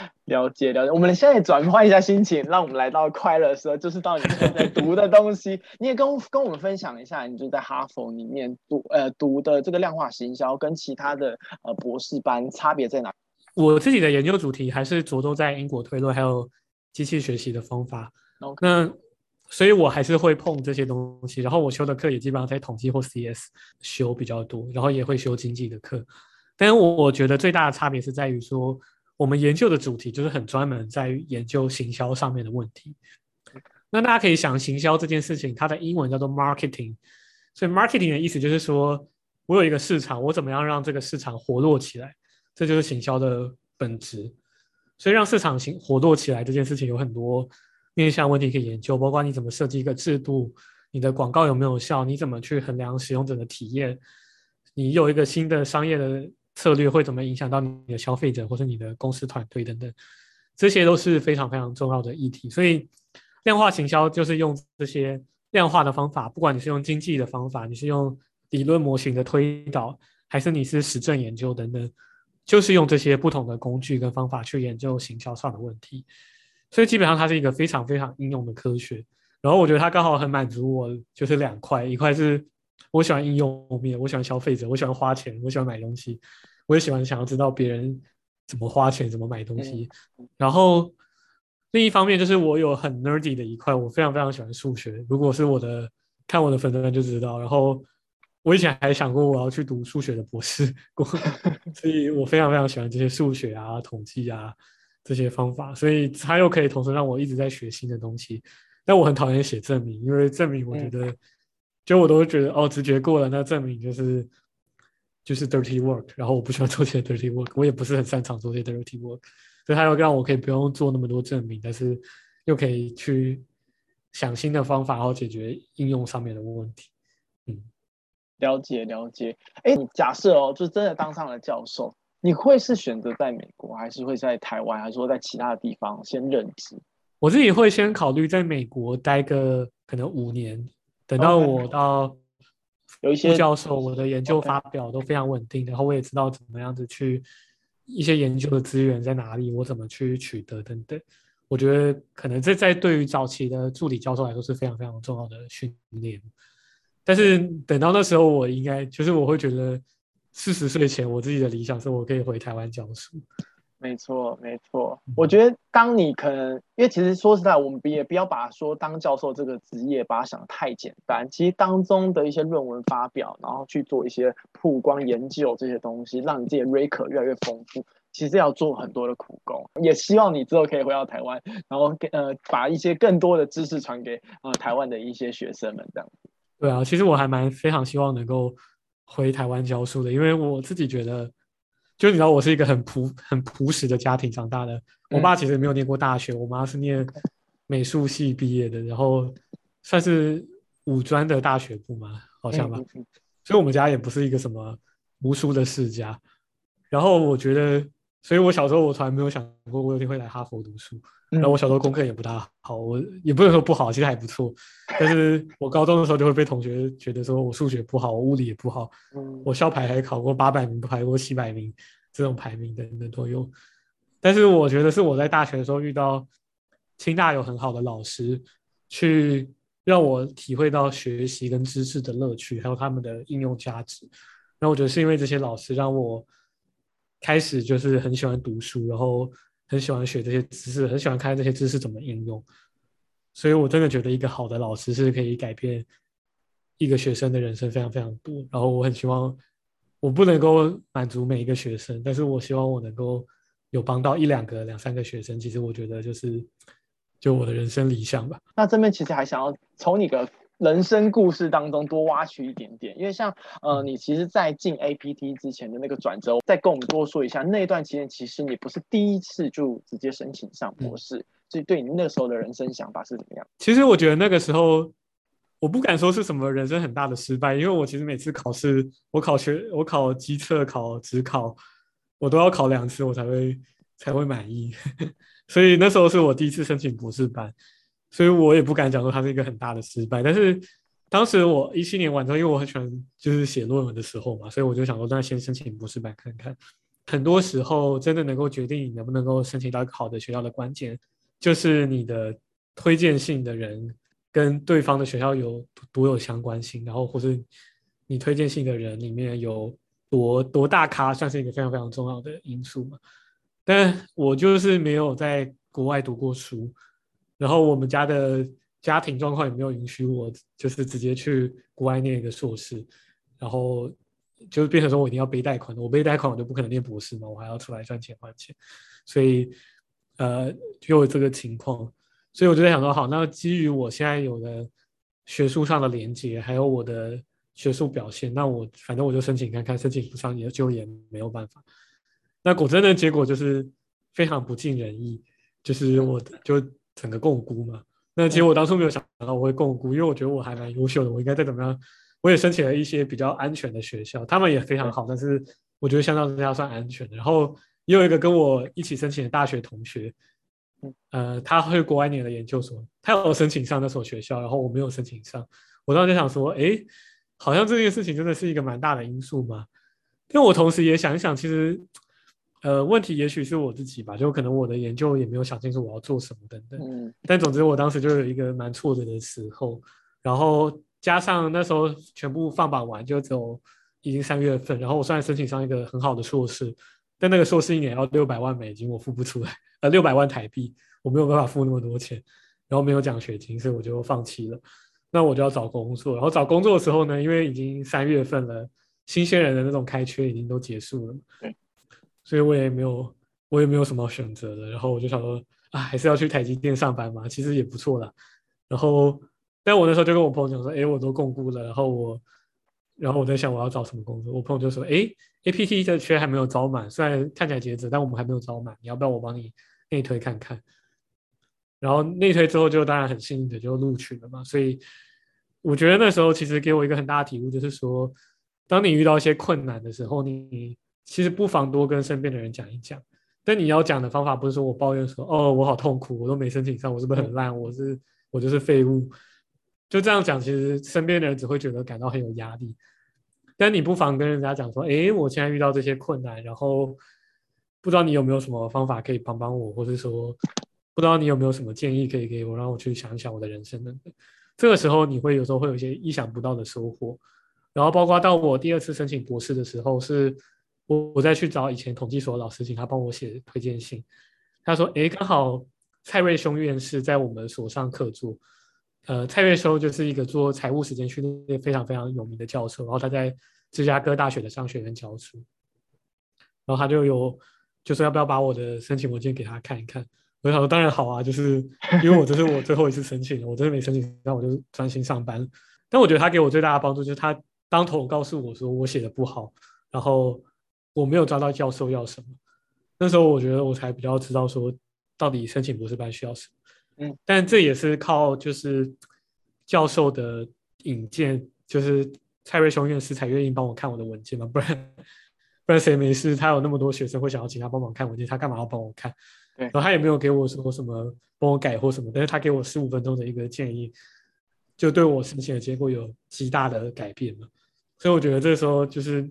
[SPEAKER 1] 了解了解，我们现在转换一下心情，让我们来到快乐的时候，就是到你现在读的东西。你也跟跟我们分享一下，你就在哈佛里面读呃读的这个量化行销，跟其他的呃博士班差别在哪？
[SPEAKER 2] 我自己的研究主题还是着重在因果推论还有机器学习的方法。那所以我还是会碰这些东西，然后我修的课也基本上在统计或 CS 修比较多，然后也会修经济的课。但是我觉得最大的差别是在于说，我们研究的主题就是很专门在于研究行销上面的问题。那大家可以想，行销这件事情，它的英文叫做 marketing，所以 marketing 的意思就是说我有一个市场，我怎么样让这个市场活络起来，这就是行销的本质。所以让市场行活络起来这件事情有很多。面向问题可以研究，包括你怎么设计一个制度，你的广告有没有效，你怎么去衡量使用者的体验，你有一个新的商业的策略会怎么影响到你的消费者或是你的公司团队等等，这些都是非常非常重要的议题。所以量化行销就是用这些量化的方法，不管你是用经济的方法，你是用理论模型的推导，还是你是实证研究等等，就是用这些不同的工具跟方法去研究行销上的问题。所以基本上它是一个非常非常应用的科学，然后我觉得它刚好很满足我，就是两块，一块是我喜欢应用面，我喜欢消费者，我喜欢花钱，我喜欢买东西，我也喜欢想要知道别人怎么花钱，怎么买东西。然后另一方面就是我有很 nerdy 的一块，我非常非常喜欢数学。如果是我的看我的粉丝就知道。然后我以前还想过我要去读数学的博士，所以我非常非常喜欢这些数学啊、统计啊。这些方法，所以它又可以同时让我一直在学新的东西。但我很讨厌写证明，因为证明我觉得，就我都觉得哦，直觉过了，那证明就是就是 dirty work。然后我不喜欢做这些 dirty work，我也不是很擅长做这些 dirty work。所以它又让我可以不用做那么多证明，但是又可以去想新的方法，然后解决应用上面的问题。嗯，
[SPEAKER 1] 了解了解。哎，你假设哦，就真的当上了教授。你会是选择在美国，还是会在台湾，还是说在其他的地方先任职？
[SPEAKER 2] 我自己会先考虑在美国待个可能五年，等到我到
[SPEAKER 1] 有一些
[SPEAKER 2] 教授，我的研究发表都非常稳定，然后我也知道怎么样子去一些研究的资源在哪里，我怎么去取得等等。我觉得可能这在对于早期的助理教授来说是非常非常重要的训练。但是等到那时候，我应该就是我会觉得四十岁前，我自己的理想是我可以回台湾教书。
[SPEAKER 1] 没错，没错。我觉得，当你可能，因为其实说实在，我们也不要把说当教授这个职业把它想的太简单。其实当中的一些论文发表，然后去做一些曝光研究这些东西，让你自己的 r e c o r 越来越丰富，其实要做很多的苦工。也希望你之后可以回到台湾，然后呃把一些更多的知识传给呃台湾的一些学生们，这样。
[SPEAKER 2] 对啊，其实我还蛮非常希望能够回台湾教书的，因为我自己觉得。就你知道，我是一个很朴、很朴实的家庭长大的。我爸其实没有念过大学，我妈是念美术系毕业的，然后算是五专的大学部嘛，好像吧。所以，我们家也不是一个什么读书的世家。然后，我觉得。所以，我小时候我从来没有想过我有一天会来哈佛读书。然后，我小时候功课也不大好，我也不能说不好，其实还不错。但是我高中的时候就会被同学觉得说我数学不好，我物理也不好。我校排还考过八百名，排过七百名，这种排名等等都有。但是，我觉得是我在大学的时候遇到清大有很好的老师，去让我体会到学习跟知识的乐趣，还有他们的应用价值。那我觉得是因为这些老师让我。开始就是很喜欢读书，然后很喜欢学这些知识，很喜欢看这些知识怎么应用。所以我真的觉得一个好的老师是可以改变一个学生的人生非常非常多。然后我很希望，我不能够满足每一个学生，但是我希望我能够有帮到一两个、两三个学生。其实我觉得就是就我的人生理想吧。
[SPEAKER 1] 那这边其实还想要从你的。人生故事当中多挖取一点点，因为像呃，你其实，在进 APT 之前的那个转折，再跟我们多说一下那一段期间，其实你不是第一次就直接申请上博士，所以对你那时候的人生想法是怎么样？
[SPEAKER 2] 其实我觉得那个时候，我不敢说是什么人生很大的失败，因为我其实每次考试，我考学，我考机测，考职考，我都要考两次，我才会才会满意，所以那时候是我第一次申请博士班。所以我也不敢讲说它是一个很大的失败，但是当时我一七年完之后，因为我很喜欢就是写论文的时候嘛，所以我就想说，那先申请博士班看看。很多时候，真的能够决定你能不能够申请到一个好的学校的关键，就是你的推荐信的人跟对方的学校有多有相关性，然后或是你推荐信的人里面有多多大咖，算是一个非常非常重要的因素嘛。但我就是没有在国外读过书。然后我们家的家庭状况也没有允许我，就是直接去国外念一个硕士，然后就变成说我一定要背贷款，我背贷款我就不可能念博士嘛，我还要出来赚钱还钱，所以呃就有这个情况，所以我就在想说，好，那基于我现在有的学术上的连接，还有我的学术表现，那我反正我就申请看看，申请不上也就也没有办法。那果真的结果就是非常不尽人意，就是我就。整个共估嘛，那其实我当初没有想到我会共估，因为我觉得我还蛮优秀的，我应该再怎么样，我也申请了一些比较安全的学校，他们也非常好，但是我觉得相当之下算安全的。然后也有一个跟我一起申请的大学同学，呃，他会国外念的研究所，他有申请上那所学校，然后我没有申请上，我当时就想说，哎，好像这件事情真的是一个蛮大的因素嘛。但我同时也想一想，其实。呃，问题也许是我自己吧，就可能我的研究也没有想清楚我要做什么等等。嗯，但总之我当时就有一个蛮挫折的时候，然后加上那时候全部放榜完就只有已经三月份，然后我虽然申请上一个很好的硕士，但那个硕士一年要六百万美金，我付不出来，呃，六百万台币，我没有办法付那么多钱，然后没有奖学金，所以我就放弃了。那我就要找工作，然后找工作的时候呢，因为已经三月份了，新鲜人的那种开缺已经都结束了。所以我也没有，我也没有什么选择的。然后我就想说，啊，还是要去台积电上班嘛，其实也不错啦。然后，但我那时候就跟我朋友讲说，哎，我都共估了。然后我，然后我在想我要找什么工作。我朋友就说，哎，APT 这缺还没有招满，虽然看起来截止，但我们还没有招满。你要不要我帮你内推看看？然后内推之后就当然很幸运的就录取了嘛。所以我觉得那时候其实给我一个很大的体悟，就是说，当你遇到一些困难的时候，你。其实不妨多跟身边的人讲一讲，但你要讲的方法不是说我抱怨说哦我好痛苦，我都没申请上，我是不是很烂？我是我就是废物，就这样讲，其实身边的人只会觉得感到很有压力。但你不妨跟人家讲说，哎，我现在遇到这些困难，然后不知道你有没有什么方法可以帮帮我，或者说不知道你有没有什么建议可以给我，让我去想一想我的人生等等。这个时候你会有时候会有一些意想不到的收获。然后包括到我第二次申请博士的时候，是我我再去找以前统计所的老师，请他帮我写推荐信。他说：“哎，刚好蔡瑞兄院士在我们所上课座。呃，蔡瑞兄就是一个做财务时间训练非常非常有名的教授，然后他在芝加哥大学的商学院教书。然后他就有就说要不要把我的申请文件给他看一看。我想说当然好啊，就是因为我这是我最后一次申请，我真的没申请，那我就专心上班。但我觉得他给我最大的帮助就是他。”当头告诉我说我写的不好，然后我没有抓到教授要什么，那时候我觉得我才比较知道说到底申请博士班需要什么。嗯，但这也是靠就是教授的引荐，就是蔡瑞雄院士才愿意帮我看我的文件嘛，不然不然谁没事？他有那么多学生会想要请他帮忙看文件，他干嘛要帮我看？
[SPEAKER 1] 对，
[SPEAKER 2] 然后他也没有给我说什么帮我改或什么，但是他给我十五分钟的一个建议，就对我申请的结果有极大的改变嘛。所以我觉得这时候就是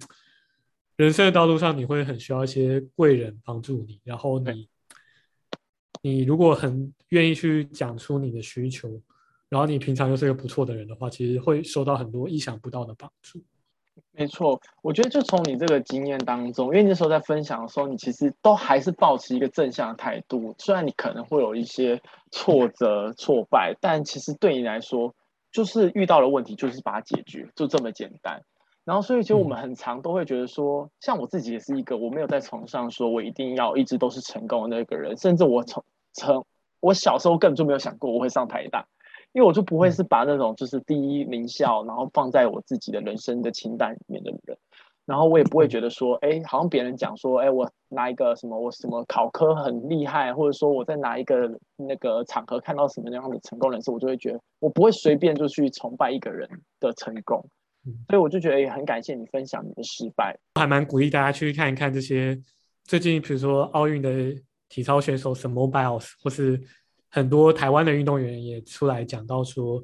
[SPEAKER 2] 人生的道路上，你会很需要一些贵人帮助你。然后你，你如果很愿意去讲出你的需求，然后你平常又是一个不错的人的话，其实会收到很多意想不到的帮助。
[SPEAKER 1] 没错，我觉得就从你这个经验当中，因为那时候在分享的时候，你其实都还是保持一个正向的态度。虽然你可能会有一些挫折、挫败，但其实对你来说，就是遇到了问题，就是把它解决，就这么简单。然后，所以其实我们很常都会觉得说，像我自己也是一个，我没有在床上说我一定要一直都是成功的那个人，甚至我从从我小时候根本就没有想过我会上台大，因为我就不会是把那种就是第一名校，然后放在我自己的人生的清单里面的人，然后我也不会觉得说，哎，好像别人讲说，哎，我拿一个什么，我什么考科很厉害，或者说我在哪一个那个场合看到什么样的成功人士，我就会觉得我不会随便就去崇拜一个人的成功。所以我就觉得也很感谢你分享你的失败，
[SPEAKER 2] 还蛮鼓励大家去看一看这些最近，比如说奥运的体操选手什么 Biles，或是很多台湾的运动员也出来讲到说，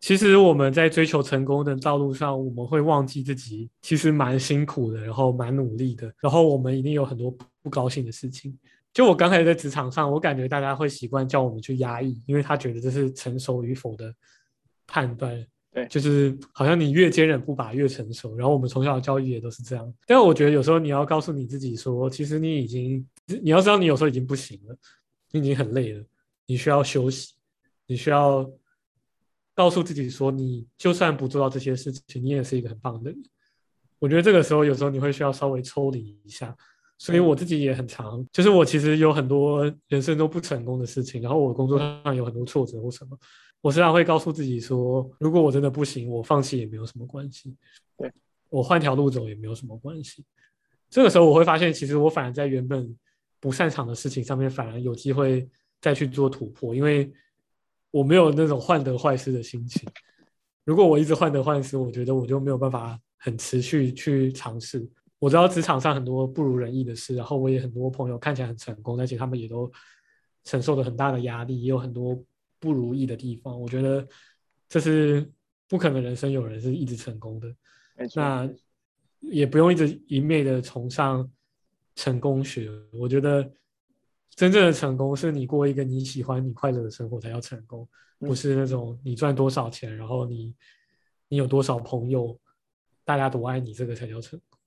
[SPEAKER 2] 其实我们在追求成功的道路上，我们会忘记自己其实蛮辛苦的，然后蛮努力的，然后我们一定有很多不高兴的事情。就我刚才在职场上，我感觉大家会习惯叫我们去压抑，因为他觉得这是成熟与否的判断。
[SPEAKER 1] 对，
[SPEAKER 2] 就是好像你越坚韧不拔越成熟，然后我们从小的教育也都是这样。但我觉得有时候你要告诉你自己说，其实你已经，你要知道你有时候已经不行了，你已经很累了，你需要休息，你需要告诉自己说，你就算不做到这些事情，你也是一个很棒的人。我觉得这个时候有时候你会需要稍微抽离一下。所以我自己也很长，就是我其实有很多人生都不成功的事情，然后我工作上有很多挫折或什么。我时常会告诉自己说，如果我真的不行，我放弃也没有什么关系。
[SPEAKER 1] 对
[SPEAKER 2] 我换条路走也没有什么关系。这个时候我会发现，其实我反而在原本不擅长的事情上面，反而有机会再去做突破，因为我没有那种患得患失的心情。如果我一直患得患失，我觉得我就没有办法很持续去尝试。我知道职场上很多不如人意的事，然后我也很多朋友看起来很成功，而且他们也都承受了很大的压力，也有很多。不如意的地方，我觉得这是不可能，人生有人是一直成功的。那也不用一直一昧的崇尚成功学。我觉得真正的成功是你过一个你喜欢、你快乐的生活才叫成功，不是那种你赚多少钱，然后你你有多少朋友，大家都爱你，这个才叫成功。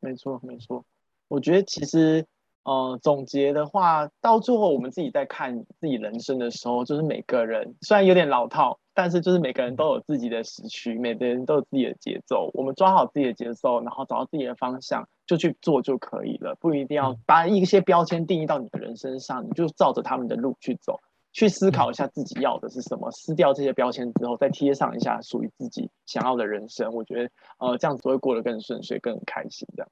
[SPEAKER 1] 没错，没错。我觉得其实。呃，总结的话，到最后我们自己在看自己人生的时候，就是每个人虽然有点老套，但是就是每个人都有自己的时区，每个人都有自己的节奏。我们抓好自己的节奏，然后找到自己的方向，就去做就可以了，不一定要把一些标签定义到你的人身上，你就照着他们的路去走，去思考一下自己要的是什么，撕掉这些标签之后，再贴上一下属于自己想要的人生。我觉得，呃，这样子会过得更顺遂、更开心，这样。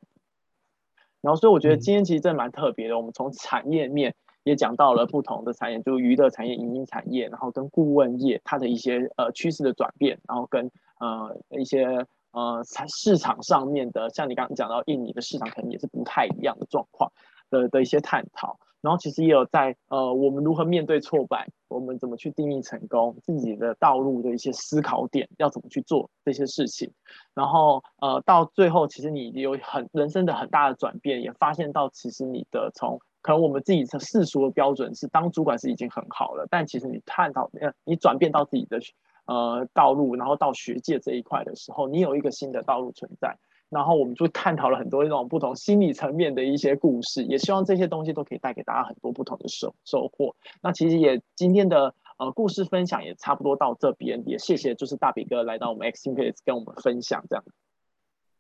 [SPEAKER 1] 然后，所以我觉得今天其实真的蛮特别的。我们从产业面也讲到了不同的产业，就是娱乐产业、影音产业，然后跟顾问业它的一些呃趋势的转变，然后跟呃一些呃市场上面的，像你刚刚讲到印尼的市场可能也是不太一样的状况的的一些探讨。然后其实也有在呃，我们如何面对挫败，我们怎么去定义成功，自己的道路的一些思考点，要怎么去做这些事情。然后呃，到最后，其实你有很人生的很大的转变，也发现到其实你的从可能我们自己的世俗的标准是当主管是已经很好了，但其实你探讨呃，你转变到自己的呃道路，然后到学界这一块的时候，你有一个新的道路存在。然后我们就探讨了很多那种不同心理层面的一些故事，也希望这些东西都可以带给大家很多不同的收收获。那其实也今天的呃故事分享也差不多到这边，也谢谢就是大比哥来到我们 X Impact 跟我们分享这样。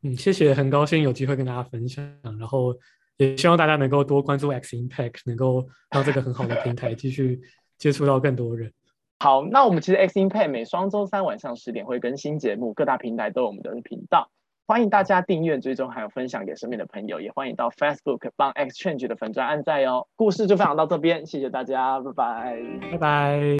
[SPEAKER 2] 嗯，谢谢，很高兴有机会跟大家分享，然后也希望大家能够多关注 X Impact，能够让这个很好的平台继续接触到更多人。
[SPEAKER 1] 好，那我们其实 X Impact 每双周三晚上十点会更新节目，各大平台都有我们的频道。欢迎大家订阅、追踪，还有分享给身边的朋友，也欢迎到 Facebook 帮 Xchange 的粉钻按赞哦。故事就分享到这边，谢谢大家，拜拜，
[SPEAKER 2] 拜拜。